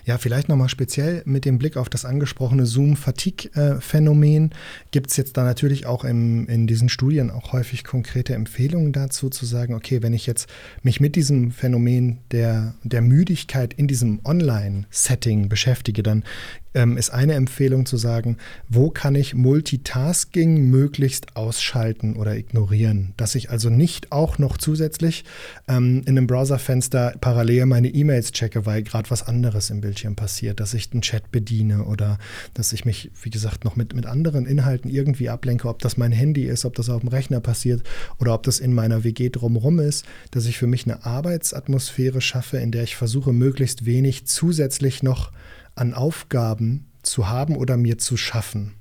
ja vielleicht nochmal speziell mit dem Blick auf das angesprochene Zoom-Fatigue-Phänomen gibt es jetzt da natürlich auch im, in diesen Studien auch häufig konkrete Empfehlungen dazu, zu sagen, okay, wenn ich jetzt mich mit diesem Phänomen der, der Müdigkeit in diesem Online-Setting beschäftige, dann ähm, ist eine Empfehlung zu sagen, wo kann ich Multitasking möglichst ausschalten oder ignorieren, dass ich also nicht auch noch zusätzlich ähm, in einem Browserfenster parallel meine E-Mails checke, weil gerade was anderes im Bildschirm passiert, dass ich den Chat bediene oder dass ich mich, wie gesagt, noch mit, mit anderen Inhalten irgendwie ablenke, ob das mein Handy ist, ob das auf dem Rechner passiert oder ob das in meiner WG drumherum ist, dass ich für mich eine Arbeitsatmosphäre schaffe, in der ich versuche, möglichst wenig zusätzlich noch an Aufgaben zu haben oder mir zu schaffen.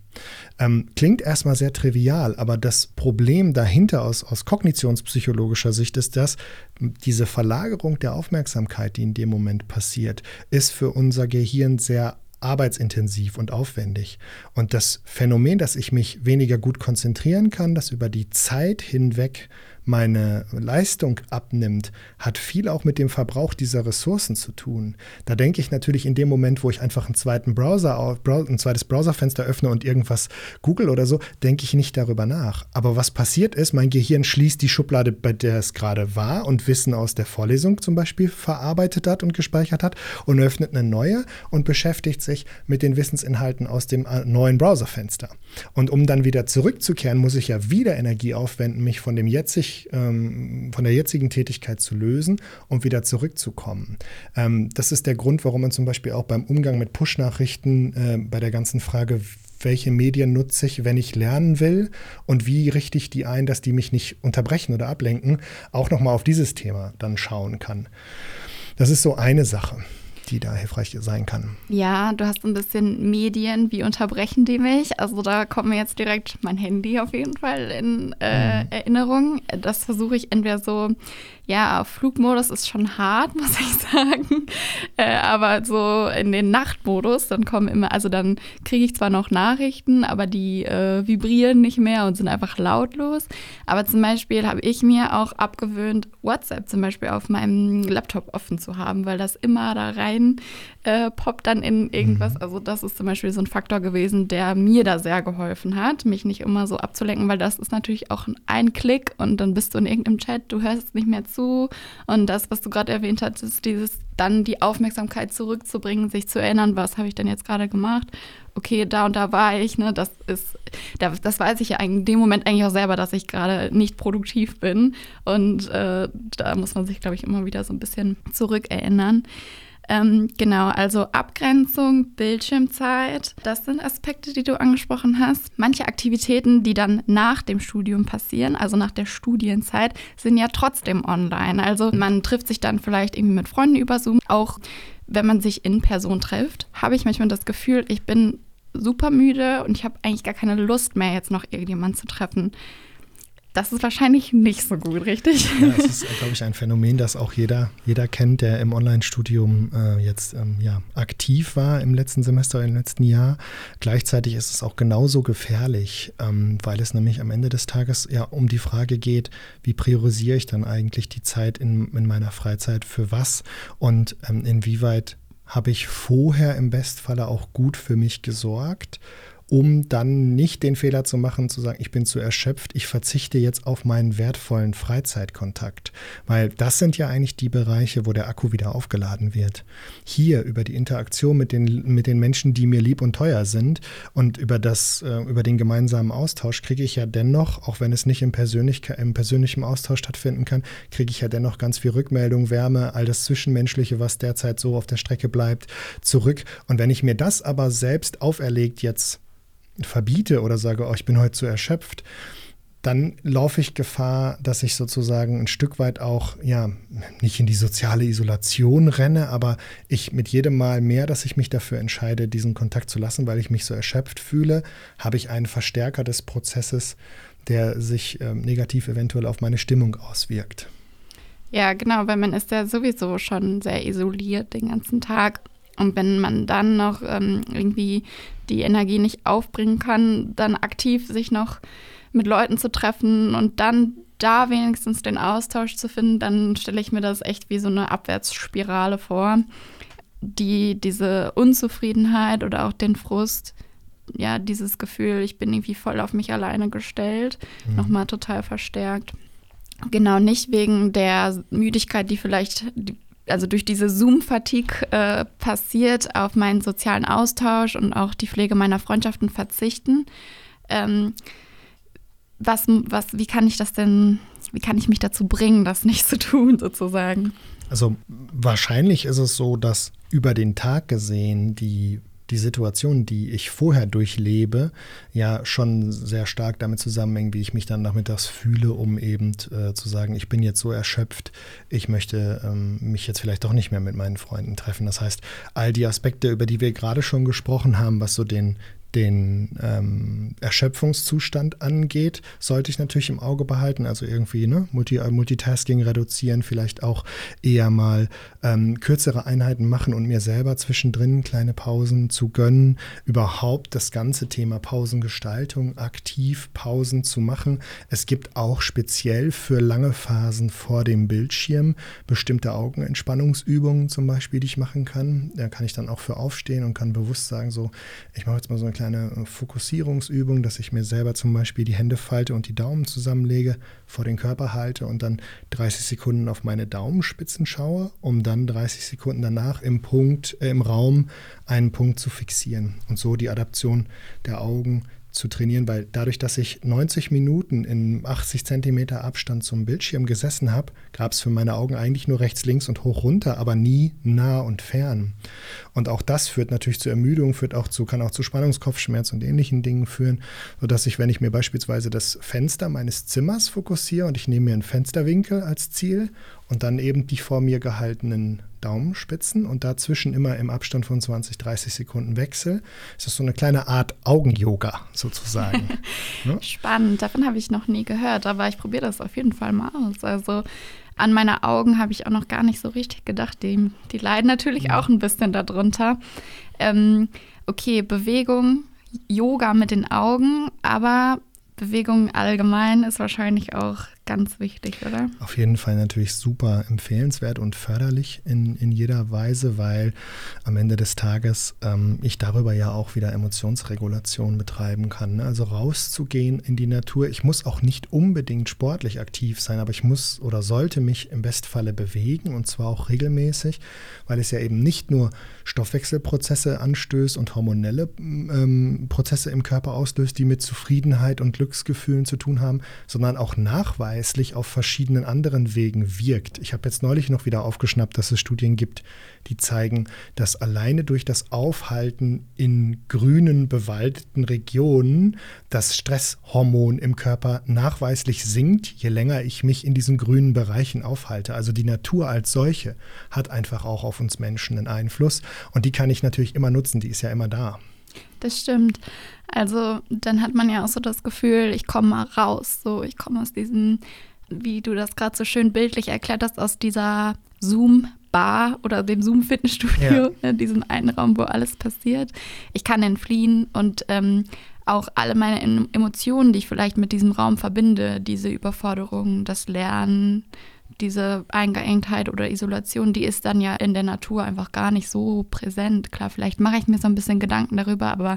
Ähm, klingt erstmal sehr trivial, aber das Problem dahinter aus, aus kognitionspsychologischer Sicht ist, dass diese Verlagerung der Aufmerksamkeit, die in dem Moment passiert, ist für unser Gehirn sehr arbeitsintensiv und aufwendig. Und das Phänomen, dass ich mich weniger gut konzentrieren kann, das über die Zeit hinweg meine Leistung abnimmt, hat viel auch mit dem Verbrauch dieser Ressourcen zu tun. Da denke ich natürlich in dem Moment, wo ich einfach einen zweiten Browser, ein zweites Browserfenster öffne und irgendwas google oder so, denke ich nicht darüber nach. Aber was passiert ist, mein Gehirn schließt die Schublade, bei der es gerade war und Wissen aus der Vorlesung zum Beispiel verarbeitet hat und gespeichert hat und öffnet eine neue und beschäftigt sich mit den Wissensinhalten aus dem äh, neuen Browserfenster. Und um dann wieder zurückzukehren, muss ich ja wieder Energie aufwenden, mich von dem ähm, von der jetzigen Tätigkeit zu lösen und wieder zurückzukommen. Ähm, das ist der Grund, warum man zum Beispiel auch beim Umgang mit Push-Nachrichten äh, bei der ganzen Frage, welche Medien nutze ich, wenn ich lernen will und wie richte ich die ein, dass die mich nicht unterbrechen oder ablenken, auch nochmal auf dieses Thema dann schauen kann. Das ist so eine Sache die da hilfreich sein kann. Ja, du hast ein bisschen Medien, wie unterbrechen die mich? Also da kommt mir jetzt direkt mein Handy auf jeden Fall in äh, mhm. Erinnerung. Das versuche ich entweder so, ja, Flugmodus ist schon hart, muss ich sagen. Äh, aber so in den Nachtmodus, dann kommen immer, also dann kriege ich zwar noch Nachrichten, aber die äh, vibrieren nicht mehr und sind einfach lautlos. Aber zum Beispiel habe ich mir auch abgewöhnt, WhatsApp zum Beispiel auf meinem Laptop offen zu haben, weil das immer da rein rein äh, poppt dann in irgendwas. Mhm. Also das ist zum Beispiel so ein Faktor gewesen, der mir da sehr geholfen hat, mich nicht immer so abzulenken, weil das ist natürlich auch ein Klick und dann bist du in irgendeinem Chat, du hörst nicht mehr zu und das, was du gerade erwähnt hast, ist dieses dann die Aufmerksamkeit zurückzubringen, sich zu erinnern, was habe ich denn jetzt gerade gemacht okay, da und da war ich, ne, das ist, das weiß ich ja in dem Moment eigentlich auch selber, dass ich gerade nicht produktiv bin. Und äh, da muss man sich, glaube ich, immer wieder so ein bisschen zurückerinnern. Ähm, genau, also Abgrenzung, Bildschirmzeit, das sind Aspekte, die du angesprochen hast. Manche Aktivitäten, die dann nach dem Studium passieren, also nach der Studienzeit, sind ja trotzdem online. Also man trifft sich dann vielleicht irgendwie mit Freunden über Zoom. Auch wenn man sich in Person trifft, habe ich manchmal das Gefühl, ich bin super müde und ich habe eigentlich gar keine Lust mehr, jetzt noch irgendjemanden zu treffen. Das ist wahrscheinlich nicht so gut, richtig? Ja, es ist, glaube ich, ein Phänomen, das auch jeder, jeder kennt, der im Online-Studium äh, jetzt ähm, ja, aktiv war im letzten Semester, im letzten Jahr. Gleichzeitig ist es auch genauso gefährlich, ähm, weil es nämlich am Ende des Tages ja um die Frage geht, wie priorisiere ich dann eigentlich die Zeit in, in meiner Freizeit für was und ähm, inwieweit habe ich vorher im Bestfalle auch gut für mich gesorgt um dann nicht den Fehler zu machen, zu sagen, ich bin zu erschöpft, ich verzichte jetzt auf meinen wertvollen Freizeitkontakt. Weil das sind ja eigentlich die Bereiche, wo der Akku wieder aufgeladen wird. Hier über die Interaktion mit den, mit den Menschen, die mir lieb und teuer sind und über, das, äh, über den gemeinsamen Austausch kriege ich ja dennoch, auch wenn es nicht im, Persönlich im persönlichen Austausch stattfinden kann, kriege ich ja dennoch ganz viel Rückmeldung, Wärme, all das Zwischenmenschliche, was derzeit so auf der Strecke bleibt, zurück. Und wenn ich mir das aber selbst auferlegt jetzt verbiete oder sage, oh, ich bin heute zu erschöpft, dann laufe ich Gefahr, dass ich sozusagen ein Stück weit auch, ja, nicht in die soziale Isolation renne, aber ich mit jedem Mal mehr, dass ich mich dafür entscheide, diesen Kontakt zu lassen, weil ich mich so erschöpft fühle, habe ich einen Verstärker des Prozesses, der sich ähm, negativ eventuell auf meine Stimmung auswirkt. Ja, genau, weil man ist ja sowieso schon sehr isoliert den ganzen Tag. Und wenn man dann noch ähm, irgendwie die Energie nicht aufbringen kann, dann aktiv sich noch mit Leuten zu treffen und dann da wenigstens den Austausch zu finden, dann stelle ich mir das echt wie so eine Abwärtsspirale vor, die diese Unzufriedenheit oder auch den Frust, ja, dieses Gefühl, ich bin irgendwie voll auf mich alleine gestellt, mhm. nochmal total verstärkt. Genau, nicht wegen der Müdigkeit, die vielleicht also durch diese Zoom-Fatigue äh, passiert, auf meinen sozialen Austausch und auch die Pflege meiner Freundschaften verzichten. Ähm, was, was, wie kann ich das denn, wie kann ich mich dazu bringen, das nicht zu tun, sozusagen? Also wahrscheinlich ist es so, dass über den Tag gesehen die die Situation, die ich vorher durchlebe, ja schon sehr stark damit zusammenhängen, wie ich mich dann nachmittags fühle, um eben äh, zu sagen, ich bin jetzt so erschöpft, ich möchte ähm, mich jetzt vielleicht doch nicht mehr mit meinen Freunden treffen. Das heißt, all die Aspekte, über die wir gerade schon gesprochen haben, was so den, den ähm, Erschöpfungszustand angeht, sollte ich natürlich im Auge behalten. Also irgendwie ne, Multi äh, Multitasking reduzieren, vielleicht auch eher mal ähm, kürzere Einheiten machen und mir selber zwischendrin kleine Pausen zu gönnen. Überhaupt das ganze Thema Pausengestaltung, aktiv Pausen zu machen. Es gibt auch speziell für lange Phasen vor dem Bildschirm bestimmte Augenentspannungsübungen zum Beispiel, die ich machen kann. Da kann ich dann auch für aufstehen und kann bewusst sagen, so, ich mache jetzt mal so eine kleine äh, Fokussierungsübung, dass ich mir selber zum Beispiel die Hände falte und die Daumen zusammenlege, vor den Körper halte und dann 30 Sekunden auf meine Daumenspitzen schaue, um dann 30 Sekunden danach im Punkt, äh, im Raum einen Punkt zu fixieren. Und so die Adaption der Augen zu trainieren, weil dadurch, dass ich 90 Minuten in 80 Zentimeter Abstand zum Bildschirm gesessen habe, gab es für meine Augen eigentlich nur rechts, links und hoch runter, aber nie nah und fern. Und auch das führt natürlich zu Ermüdung, führt auch zu, kann auch zu Spannungskopfschmerz und ähnlichen Dingen führen, sodass ich, wenn ich mir beispielsweise das Fenster meines Zimmers fokussiere und ich nehme mir einen Fensterwinkel als Ziel und dann eben die vor mir gehaltenen Daumenspitzen und dazwischen immer im Abstand von 20, 30 Sekunden Wechsel. Es ist so eine kleine Art Augen-Yoga sozusagen. ne? Spannend, davon habe ich noch nie gehört, aber ich probiere das auf jeden Fall mal aus. Also an meine Augen habe ich auch noch gar nicht so richtig gedacht. Die, die leiden natürlich ja. auch ein bisschen darunter. Ähm, okay, Bewegung, Yoga mit den Augen, aber Bewegung allgemein ist wahrscheinlich auch ganz wichtig, oder? Auf jeden Fall natürlich super empfehlenswert und förderlich in, in jeder Weise, weil am Ende des Tages ähm, ich darüber ja auch wieder Emotionsregulation betreiben kann. Ne? Also rauszugehen in die Natur. Ich muss auch nicht unbedingt sportlich aktiv sein, aber ich muss oder sollte mich im Bestfalle bewegen und zwar auch regelmäßig, weil es ja eben nicht nur Stoffwechselprozesse anstößt und hormonelle ähm, Prozesse im Körper auslöst, die mit Zufriedenheit und Glücksgefühlen zu tun haben, sondern auch nachweist, nachweislich auf verschiedenen anderen Wegen wirkt. Ich habe jetzt neulich noch wieder aufgeschnappt, dass es Studien gibt, die zeigen, dass alleine durch das Aufhalten in grünen, bewaldeten Regionen das Stresshormon im Körper nachweislich sinkt, je länger ich mich in diesen grünen Bereichen aufhalte. Also die Natur als solche hat einfach auch auf uns Menschen einen Einfluss und die kann ich natürlich immer nutzen, die ist ja immer da. Das stimmt. Also dann hat man ja auch so das Gefühl, ich komme mal raus. So, ich komme aus diesem, wie du das gerade so schön bildlich erklärt hast, aus dieser Zoom-Bar oder dem Zoom-Fitnessstudio, ja. Ne, diesem einen Raum, wo alles passiert. Ich kann entfliehen und ähm, auch alle meine Emotionen, die ich vielleicht mit diesem Raum verbinde, diese Überforderung, das Lernen, diese Eingeengtheit oder Isolation, die ist dann ja in der Natur einfach gar nicht so präsent. Klar, vielleicht mache ich mir so ein bisschen Gedanken darüber, aber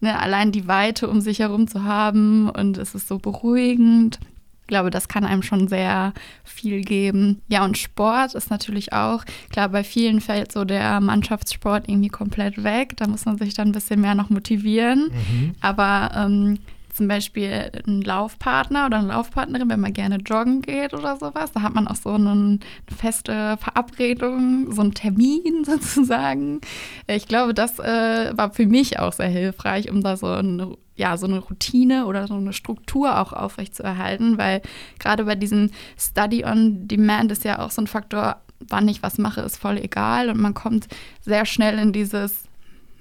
ne, allein die Weite um sich herum zu haben und es ist so beruhigend. Ich glaube, das kann einem schon sehr viel geben. Ja, und Sport ist natürlich auch, klar, bei vielen fällt so der Mannschaftssport irgendwie komplett weg. Da muss man sich dann ein bisschen mehr noch motivieren. Mhm. Aber ähm, zum Beispiel einen Laufpartner oder eine Laufpartnerin, wenn man gerne joggen geht oder sowas. Da hat man auch so eine feste Verabredung, so einen Termin sozusagen. Ich glaube, das äh, war für mich auch sehr hilfreich, um da so eine, ja, so eine Routine oder so eine Struktur auch aufrechtzuerhalten, weil gerade bei diesem Study on Demand ist ja auch so ein Faktor, wann ich was mache, ist voll egal und man kommt sehr schnell in dieses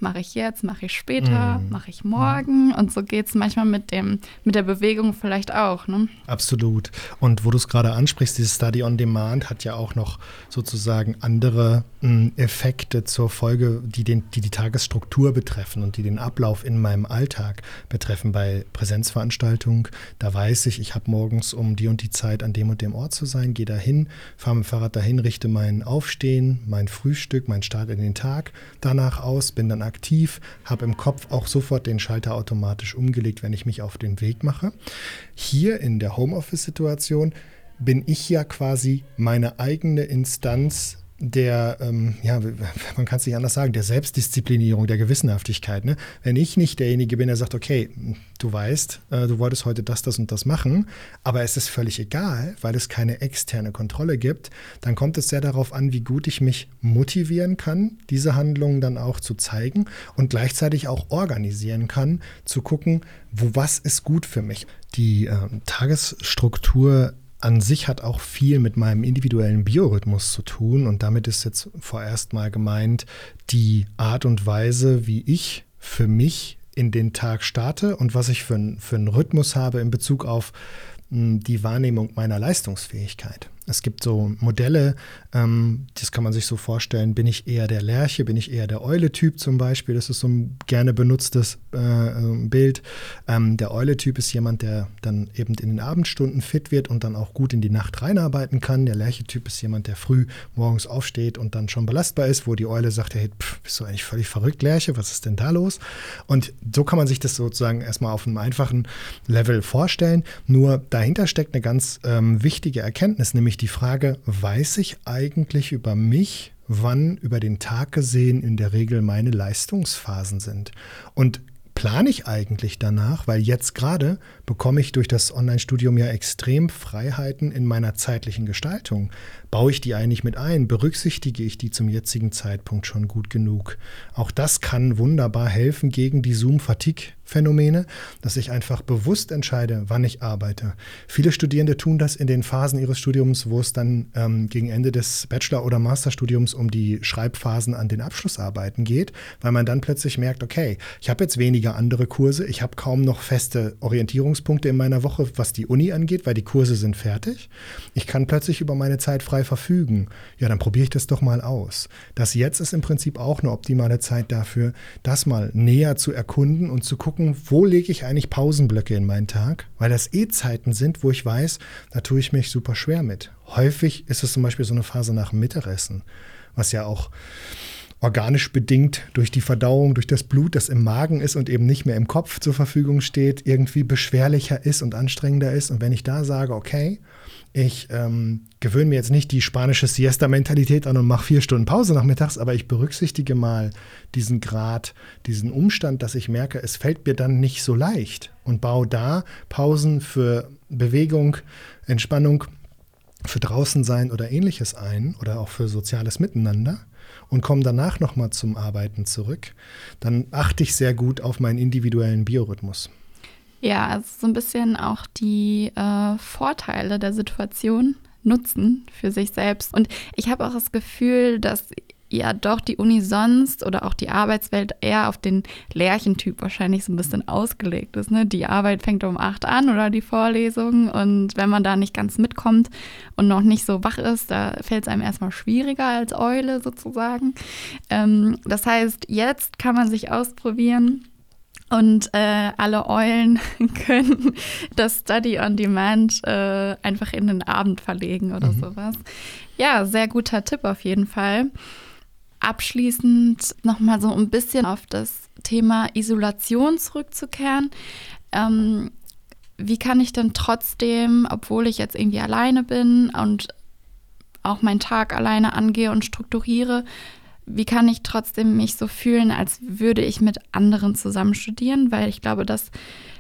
mache ich jetzt, mache ich später, mhm. mache ich morgen. Und so geht es manchmal mit, dem, mit der Bewegung vielleicht auch. Ne? Absolut. Und wo du es gerade ansprichst, dieses Study on Demand hat ja auch noch sozusagen andere mh, hm, Effekte zur Folge, die, den, die die Tagesstruktur betreffen und die den Ablauf in meinem Alltag betreffen. Bei Präsenzveranstaltungen, da weiß ich, ich habe morgens um die und die Zeit an dem und dem Ort zu sein, gehe dahin, fahre mit dem Fahrrad dahin, richte mein Aufstehen, mein Frühstück, mein Start in den Tag danach aus, bin dann aktiv, habe im Kopf auch sofort den Schalter automatisch umgelegt, wenn ich mich auf den Weg mache. Hier in der Homeoffice-Situation bin ich ja quasi meine eigene Instanz der, ähm, ja, man kann es nicht anders sagen, der Selbstdisziplinierung, der Gewissenhaftigkeit. Ne? Wenn ich nicht derjenige bin, der sagt, okay, du weißt, äh, du wolltest heute das, das und das machen, aber es ist völlig egal, weil es keine externe Kontrolle gibt, dann kommt es sehr darauf an, wie gut ich mich motivieren kann, diese Handlungen dann auch zu zeigen und gleichzeitig auch organisieren kann, zu gucken, wo was ist gut für mich. Die äh, Tagesstruktur an sich hat auch viel mit meinem individuellen Biorhythmus zu tun und damit ist jetzt vorerst mal gemeint die Art und Weise, wie ich für mich in den Tag starte und was ich für, für einen Rhythmus habe in Bezug auf hm, die Wahrnehmung meiner Leistungsfähigkeit. Es gibt so Modelle, ähm, das kann man sich so vorstellen, bin ich eher der Lerche, bin ich eher der Eule-Typ zum Beispiel, das ist so ein gerne benutztes äh, ähm, Bild. Ähm, der Eule-Typ ist jemand, der dann eben in den Abendstunden fit wird und dann auch gut in die Nacht reinarbeiten kann. Der Lerche-Typ ist jemand, der früh morgens aufsteht und dann schon belastbar ist, wo die Eule sagt, hey, pff, bist du eigentlich völlig verrückt, Lerche, was ist denn da los? Und so kann man sich das sozusagen erstmal auf einem einfachen Level vorstellen. Nur dahinter steckt eine ganz ähm, wichtige Erkenntnis, nämlich die Frage, weiß ich eigentlich über mich, wann über den Tag gesehen in der Regel meine Leistungsphasen sind? Und plane ich eigentlich danach? Weil jetzt gerade bekomme ich durch das Online-Studium ja extrem Freiheiten in meiner zeitlichen Gestaltung. Baue ich die eigentlich mit ein? Berücksichtige ich die zum jetzigen Zeitpunkt schon gut genug? Auch das kann wunderbar helfen gegen die Zoom-Fatigue-Phänomene, dass ich einfach bewusst entscheide, wann ich arbeite. Viele Studierende tun das in den Phasen ihres Studiums, wo es dann ähm, gegen Ende des Bachelor- oder Masterstudiums um die Schreibphasen an den Abschlussarbeiten geht, weil man dann plötzlich merkt, okay, ich habe jetzt weniger andere Kurse, ich habe kaum noch feste Orientierungspunkte in meiner Woche, was die Uni angeht, weil die Kurse sind fertig. Ich kann plötzlich über meine Zeit frei verfügen. Ja, dann probiere ich das doch mal aus. Das jetzt ist im Prinzip auch eine optimale Zeit dafür, das mal näher zu erkunden und zu gucken, wo lege ich eigentlich Pausenblöcke in meinen Tag, weil das eh Zeiten sind, wo ich weiß, da tue ich mich super schwer mit. Häufig ist es zum Beispiel so eine Phase nach dem Mittagessen, was ja auch organisch bedingt durch die Verdauung, durch das Blut, das im Magen ist und eben nicht mehr im Kopf zur Verfügung steht, irgendwie beschwerlicher ist und anstrengender ist. Und wenn ich da sage, okay, ich ähm, gewöhne mir jetzt nicht die spanische Siesta-Mentalität an und mache vier Stunden Pause nachmittags, aber ich berücksichtige mal diesen Grad, diesen Umstand, dass ich merke, es fällt mir dann nicht so leicht und baue da Pausen für Bewegung, Entspannung, für draußen sein oder ähnliches ein oder auch für soziales Miteinander und komme danach nochmal zum Arbeiten zurück, dann achte ich sehr gut auf meinen individuellen Biorhythmus. Ja, also so ein bisschen auch die äh, Vorteile der Situation nutzen für sich selbst. Und ich habe auch das Gefühl, dass ja doch die Uni sonst oder auch die Arbeitswelt eher auf den Lärchentyp wahrscheinlich so ein bisschen ausgelegt ist. Ne? Die Arbeit fängt um acht an oder die Vorlesung und wenn man da nicht ganz mitkommt und noch nicht so wach ist, da fällt es einem erstmal schwieriger als Eule sozusagen. Ähm, das heißt, jetzt kann man sich ausprobieren. Und äh, alle Eulen können das Study on Demand äh, einfach in den Abend verlegen oder mhm. sowas. Ja, sehr guter Tipp auf jeden Fall abschließend nochmal so ein bisschen auf das Thema Isolation zurückzukehren. Ähm, wie kann ich denn trotzdem, obwohl ich jetzt irgendwie alleine bin und auch meinen Tag alleine angehe und strukturiere, wie kann ich trotzdem mich so fühlen, als würde ich mit anderen zusammen studieren? Weil ich glaube, das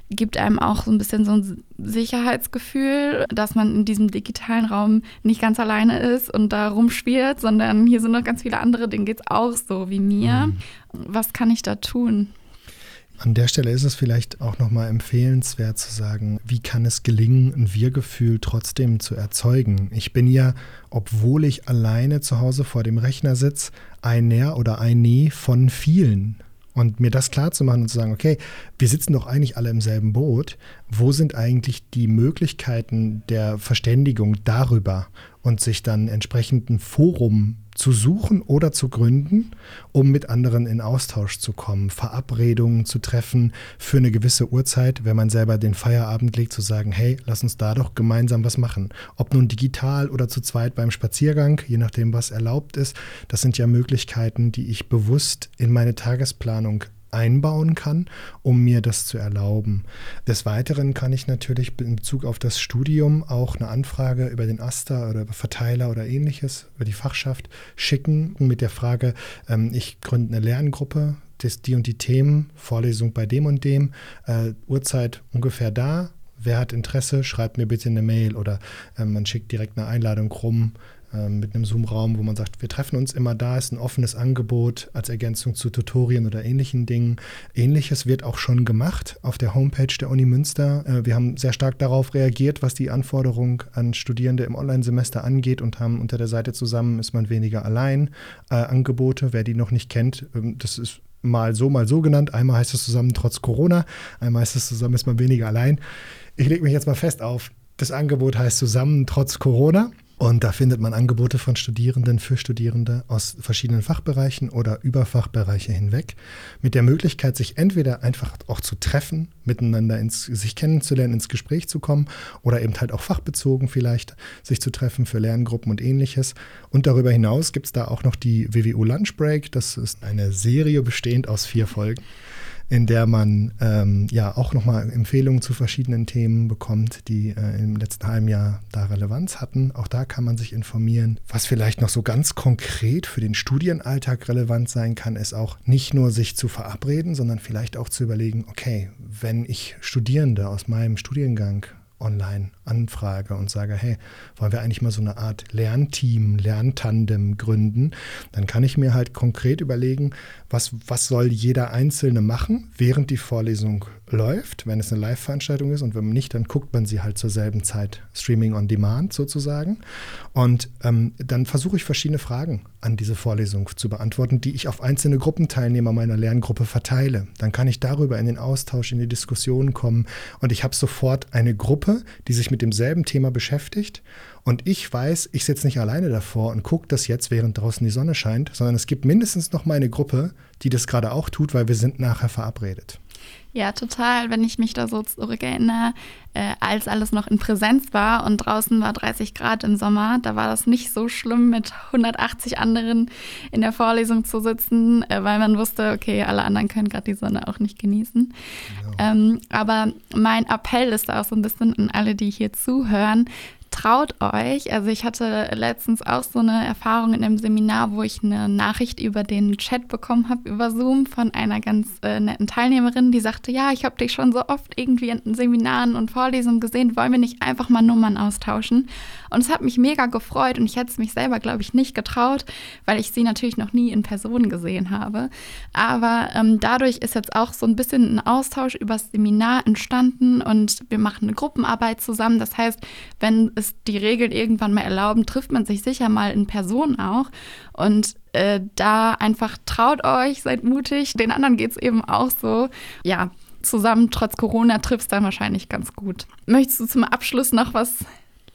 gibt einem auch so ein bisschen so ein Sicherheitsgefühl, dass man in diesem digitalen Raum nicht ganz alleine ist und da rumspielt, sondern hier sind noch ganz viele andere, denen geht es auch so wie mir. Mhm. Was kann ich da tun? An der Stelle ist es vielleicht auch nochmal empfehlenswert zu sagen, wie kann es gelingen, ein Wir-Gefühl trotzdem zu erzeugen. Ich bin ja, obwohl ich alleine zu Hause vor dem Rechner sitze, einer oder eine von vielen. Und mir das klar zu machen und zu sagen, okay, wir sitzen doch eigentlich alle im selben Boot. Wo sind eigentlich die Möglichkeiten der Verständigung darüber und sich dann entsprechend ein Forum zu suchen oder zu gründen, um mit anderen in Austausch zu kommen, Verabredungen zu treffen für eine gewisse Uhrzeit, wenn man selber den Feierabend legt, zu sagen, hey, lass uns da doch gemeinsam was machen. Ob nun digital oder zu zweit beim Spaziergang, je nachdem, was erlaubt ist, das sind ja Möglichkeiten, die ich bewusst in meine Tagesplanung einbauen kann, um mir das zu erlauben. Des Weiteren kann ich natürlich in Bezug auf das Studium auch eine Anfrage über den Aster oder über Verteiler oder ähnliches, über die Fachschaft schicken mit der Frage, ähm, ich gründe eine Lerngruppe, das, die und die Themen, Vorlesung bei dem und dem, äh, Uhrzeit ungefähr da. Wer hat Interesse, schreibt mir bitte eine Mail oder äh, man schickt direkt eine Einladung rum ähm, mit einem Zoom-Raum, wo man sagt, wir treffen uns immer da, ist ein offenes Angebot als Ergänzung zu Tutorien oder ähnlichen Dingen. Ähnliches wird auch schon gemacht auf der Homepage der Uni Münster. Äh, wir haben sehr stark darauf reagiert, was die Anforderung an Studierende im Online-Semester angeht und haben unter der Seite zusammen ist man weniger allein äh, Angebote. Wer die noch nicht kennt, ähm, das ist mal so, mal so genannt. Einmal heißt es zusammen trotz Corona, einmal heißt es zusammen ist man weniger allein. Ich lege mich jetzt mal fest auf, das Angebot heißt zusammen trotz Corona. Und da findet man Angebote von Studierenden für Studierende aus verschiedenen Fachbereichen oder über Fachbereiche hinweg, mit der Möglichkeit, sich entweder einfach auch zu treffen, miteinander ins, sich kennenzulernen, ins Gespräch zu kommen oder eben halt auch fachbezogen vielleicht sich zu treffen für Lerngruppen und ähnliches. Und darüber hinaus gibt es da auch noch die WWU Lunch Break. Das ist eine Serie bestehend aus vier Folgen in der man ähm, ja auch nochmal Empfehlungen zu verschiedenen Themen bekommt, die äh, im letzten halben Jahr da Relevanz hatten. Auch da kann man sich informieren. Was vielleicht noch so ganz konkret für den Studienalltag relevant sein kann, ist auch nicht nur sich zu verabreden, sondern vielleicht auch zu überlegen, okay, wenn ich Studierende aus meinem Studiengang online anfrage und sage, hey, wollen wir eigentlich mal so eine Art Lernteam, Lerntandem gründen, dann kann ich mir halt konkret überlegen, was, was soll jeder Einzelne machen, während die Vorlesung läuft, wenn es eine Live-Veranstaltung ist und wenn nicht, dann guckt man sie halt zur selben Zeit Streaming on Demand sozusagen. Und ähm, dann versuche ich verschiedene Fragen an diese Vorlesung zu beantworten, die ich auf einzelne Gruppenteilnehmer meiner Lerngruppe verteile. Dann kann ich darüber in den Austausch, in die Diskussion kommen und ich habe sofort eine Gruppe, die sich mit demselben Thema beschäftigt und ich weiß, ich sitze nicht alleine davor und gucke das jetzt, während draußen die Sonne scheint, sondern es gibt mindestens noch mal eine Gruppe, die das gerade auch tut, weil wir sind nachher verabredet. Ja, total. Wenn ich mich da so zurückerinnere, äh, als alles noch in Präsenz war und draußen war 30 Grad im Sommer, da war das nicht so schlimm, mit 180 anderen in der Vorlesung zu sitzen, äh, weil man wusste, okay, alle anderen können gerade die Sonne auch nicht genießen. Genau. Ähm, aber mein Appell ist auch so ein bisschen an alle, die hier zuhören, traut euch. Also ich hatte letztens auch so eine Erfahrung in einem Seminar, wo ich eine Nachricht über den Chat bekommen habe, über Zoom von einer ganz äh, netten Teilnehmerin, die sagte, ja, ich habe dich schon so oft irgendwie in Seminaren und Vorlesungen gesehen, wollen wir nicht einfach mal Nummern austauschen? Und es hat mich mega gefreut und ich hätte es mich selber, glaube ich, nicht getraut, weil ich sie natürlich noch nie in Person gesehen habe. Aber ähm, dadurch ist jetzt auch so ein bisschen ein Austausch über das Seminar entstanden und wir machen eine Gruppenarbeit zusammen. Das heißt, wenn es die Regeln irgendwann mal erlauben, trifft man sich sicher mal in Person auch. Und äh, da einfach traut euch, seid mutig. Den anderen geht es eben auch so. Ja, zusammen trotz Corona trifft es dann wahrscheinlich ganz gut. Möchtest du zum Abschluss noch was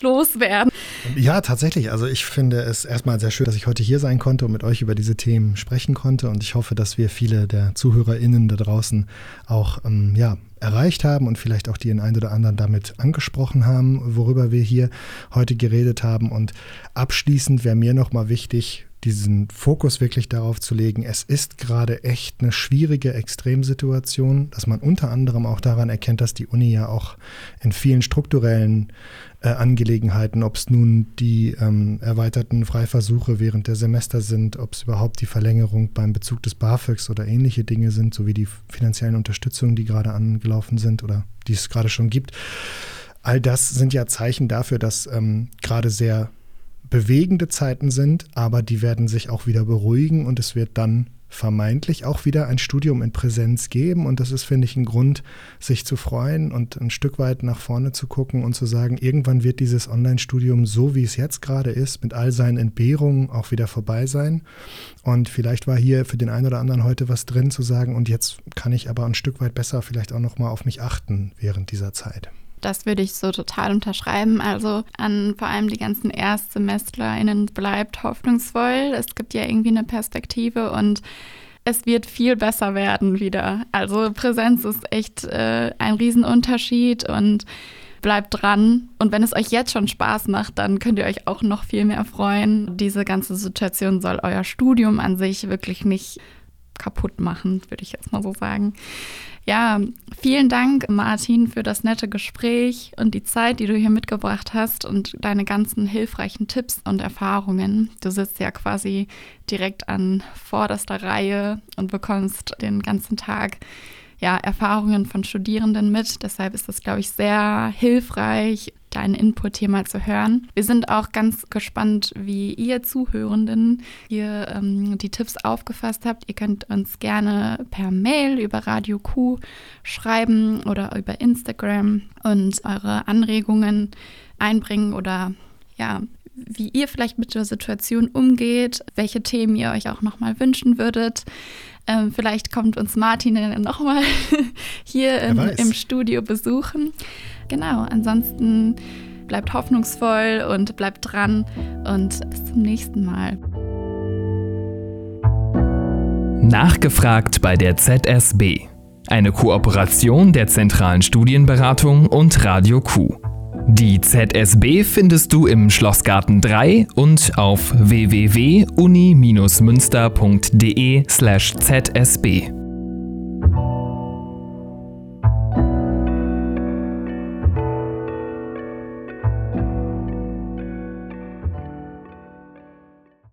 loswerden. Ja, tatsächlich. Also ich finde es erstmal sehr schön, dass ich heute hier sein konnte und mit euch über diese Themen sprechen konnte. Und ich hoffe, dass wir viele der ZuhörerInnen da draußen auch ähm, ja, erreicht haben und vielleicht auch die einen oder anderen damit angesprochen haben, worüber wir hier heute geredet haben. Und abschließend wäre mir nochmal wichtig, diesen Fokus wirklich darauf zu legen, es ist gerade echt eine schwierige Extremsituation, dass man unter anderem auch daran erkennt, dass die Uni ja auch in vielen strukturellen äh, Angelegenheiten, ob es nun die ähm, erweiterten Freiversuche während der Semester sind, ob es überhaupt die Verlängerung beim Bezug des BAföGs oder ähnliche Dinge sind, sowie die finanziellen Unterstützungen, die gerade angelaufen sind oder die es gerade schon gibt. All das sind ja Zeichen dafür, dass ähm, gerade sehr bewegende Zeiten sind, aber die werden sich auch wieder beruhigen und es wird dann vermeintlich auch wieder ein Studium in Präsenz geben. Und das ist, finde ich, ein Grund, sich zu freuen und ein Stück weit nach vorne zu gucken und zu sagen, irgendwann wird dieses Online-Studium so, wie es jetzt gerade ist, mit all seinen Entbehrungen auch wieder vorbei sein. Und vielleicht war hier für den einen oder anderen heute was drin zu sagen, und jetzt kann ich aber ein Stück weit besser vielleicht auch nochmal auf mich achten während dieser Zeit. Das würde ich so total unterschreiben. Also an vor allem die ganzen ErstsemesterInnen bleibt hoffnungsvoll. Es gibt ja irgendwie eine Perspektive und es wird viel besser werden wieder. Also Präsenz ist echt äh, ein Riesenunterschied und bleibt dran. Und wenn es euch jetzt schon Spaß macht, dann könnt ihr euch auch noch viel mehr freuen. Diese ganze Situation soll euer Studium an sich wirklich nicht kaputt machen, würde ich jetzt mal so sagen. Ja, vielen Dank, Martin, für das nette Gespräch und die Zeit, die du hier mitgebracht hast und deine ganzen hilfreichen Tipps und Erfahrungen. Du sitzt ja quasi direkt an vorderster Reihe und bekommst den ganzen Tag ja, Erfahrungen von Studierenden mit. Deshalb ist das, glaube ich, sehr hilfreich, deinen Input hier mal zu hören. Wir sind auch ganz gespannt, wie ihr Zuhörenden hier ähm, die Tipps aufgefasst habt. Ihr könnt uns gerne per Mail über Radio Q schreiben oder über Instagram und eure Anregungen einbringen oder ja, wie ihr vielleicht mit der Situation umgeht, welche Themen ihr euch auch nochmal wünschen würdet. Ähm, vielleicht kommt uns Martin dann nochmal hier in, im Studio besuchen. Genau, ansonsten bleibt hoffnungsvoll und bleibt dran und bis zum nächsten Mal. Nachgefragt bei der ZSB. Eine Kooperation der Zentralen Studienberatung und Radio Q. Die ZSB findest du im Schlossgarten 3 und auf www.uni-münster.de/zsb.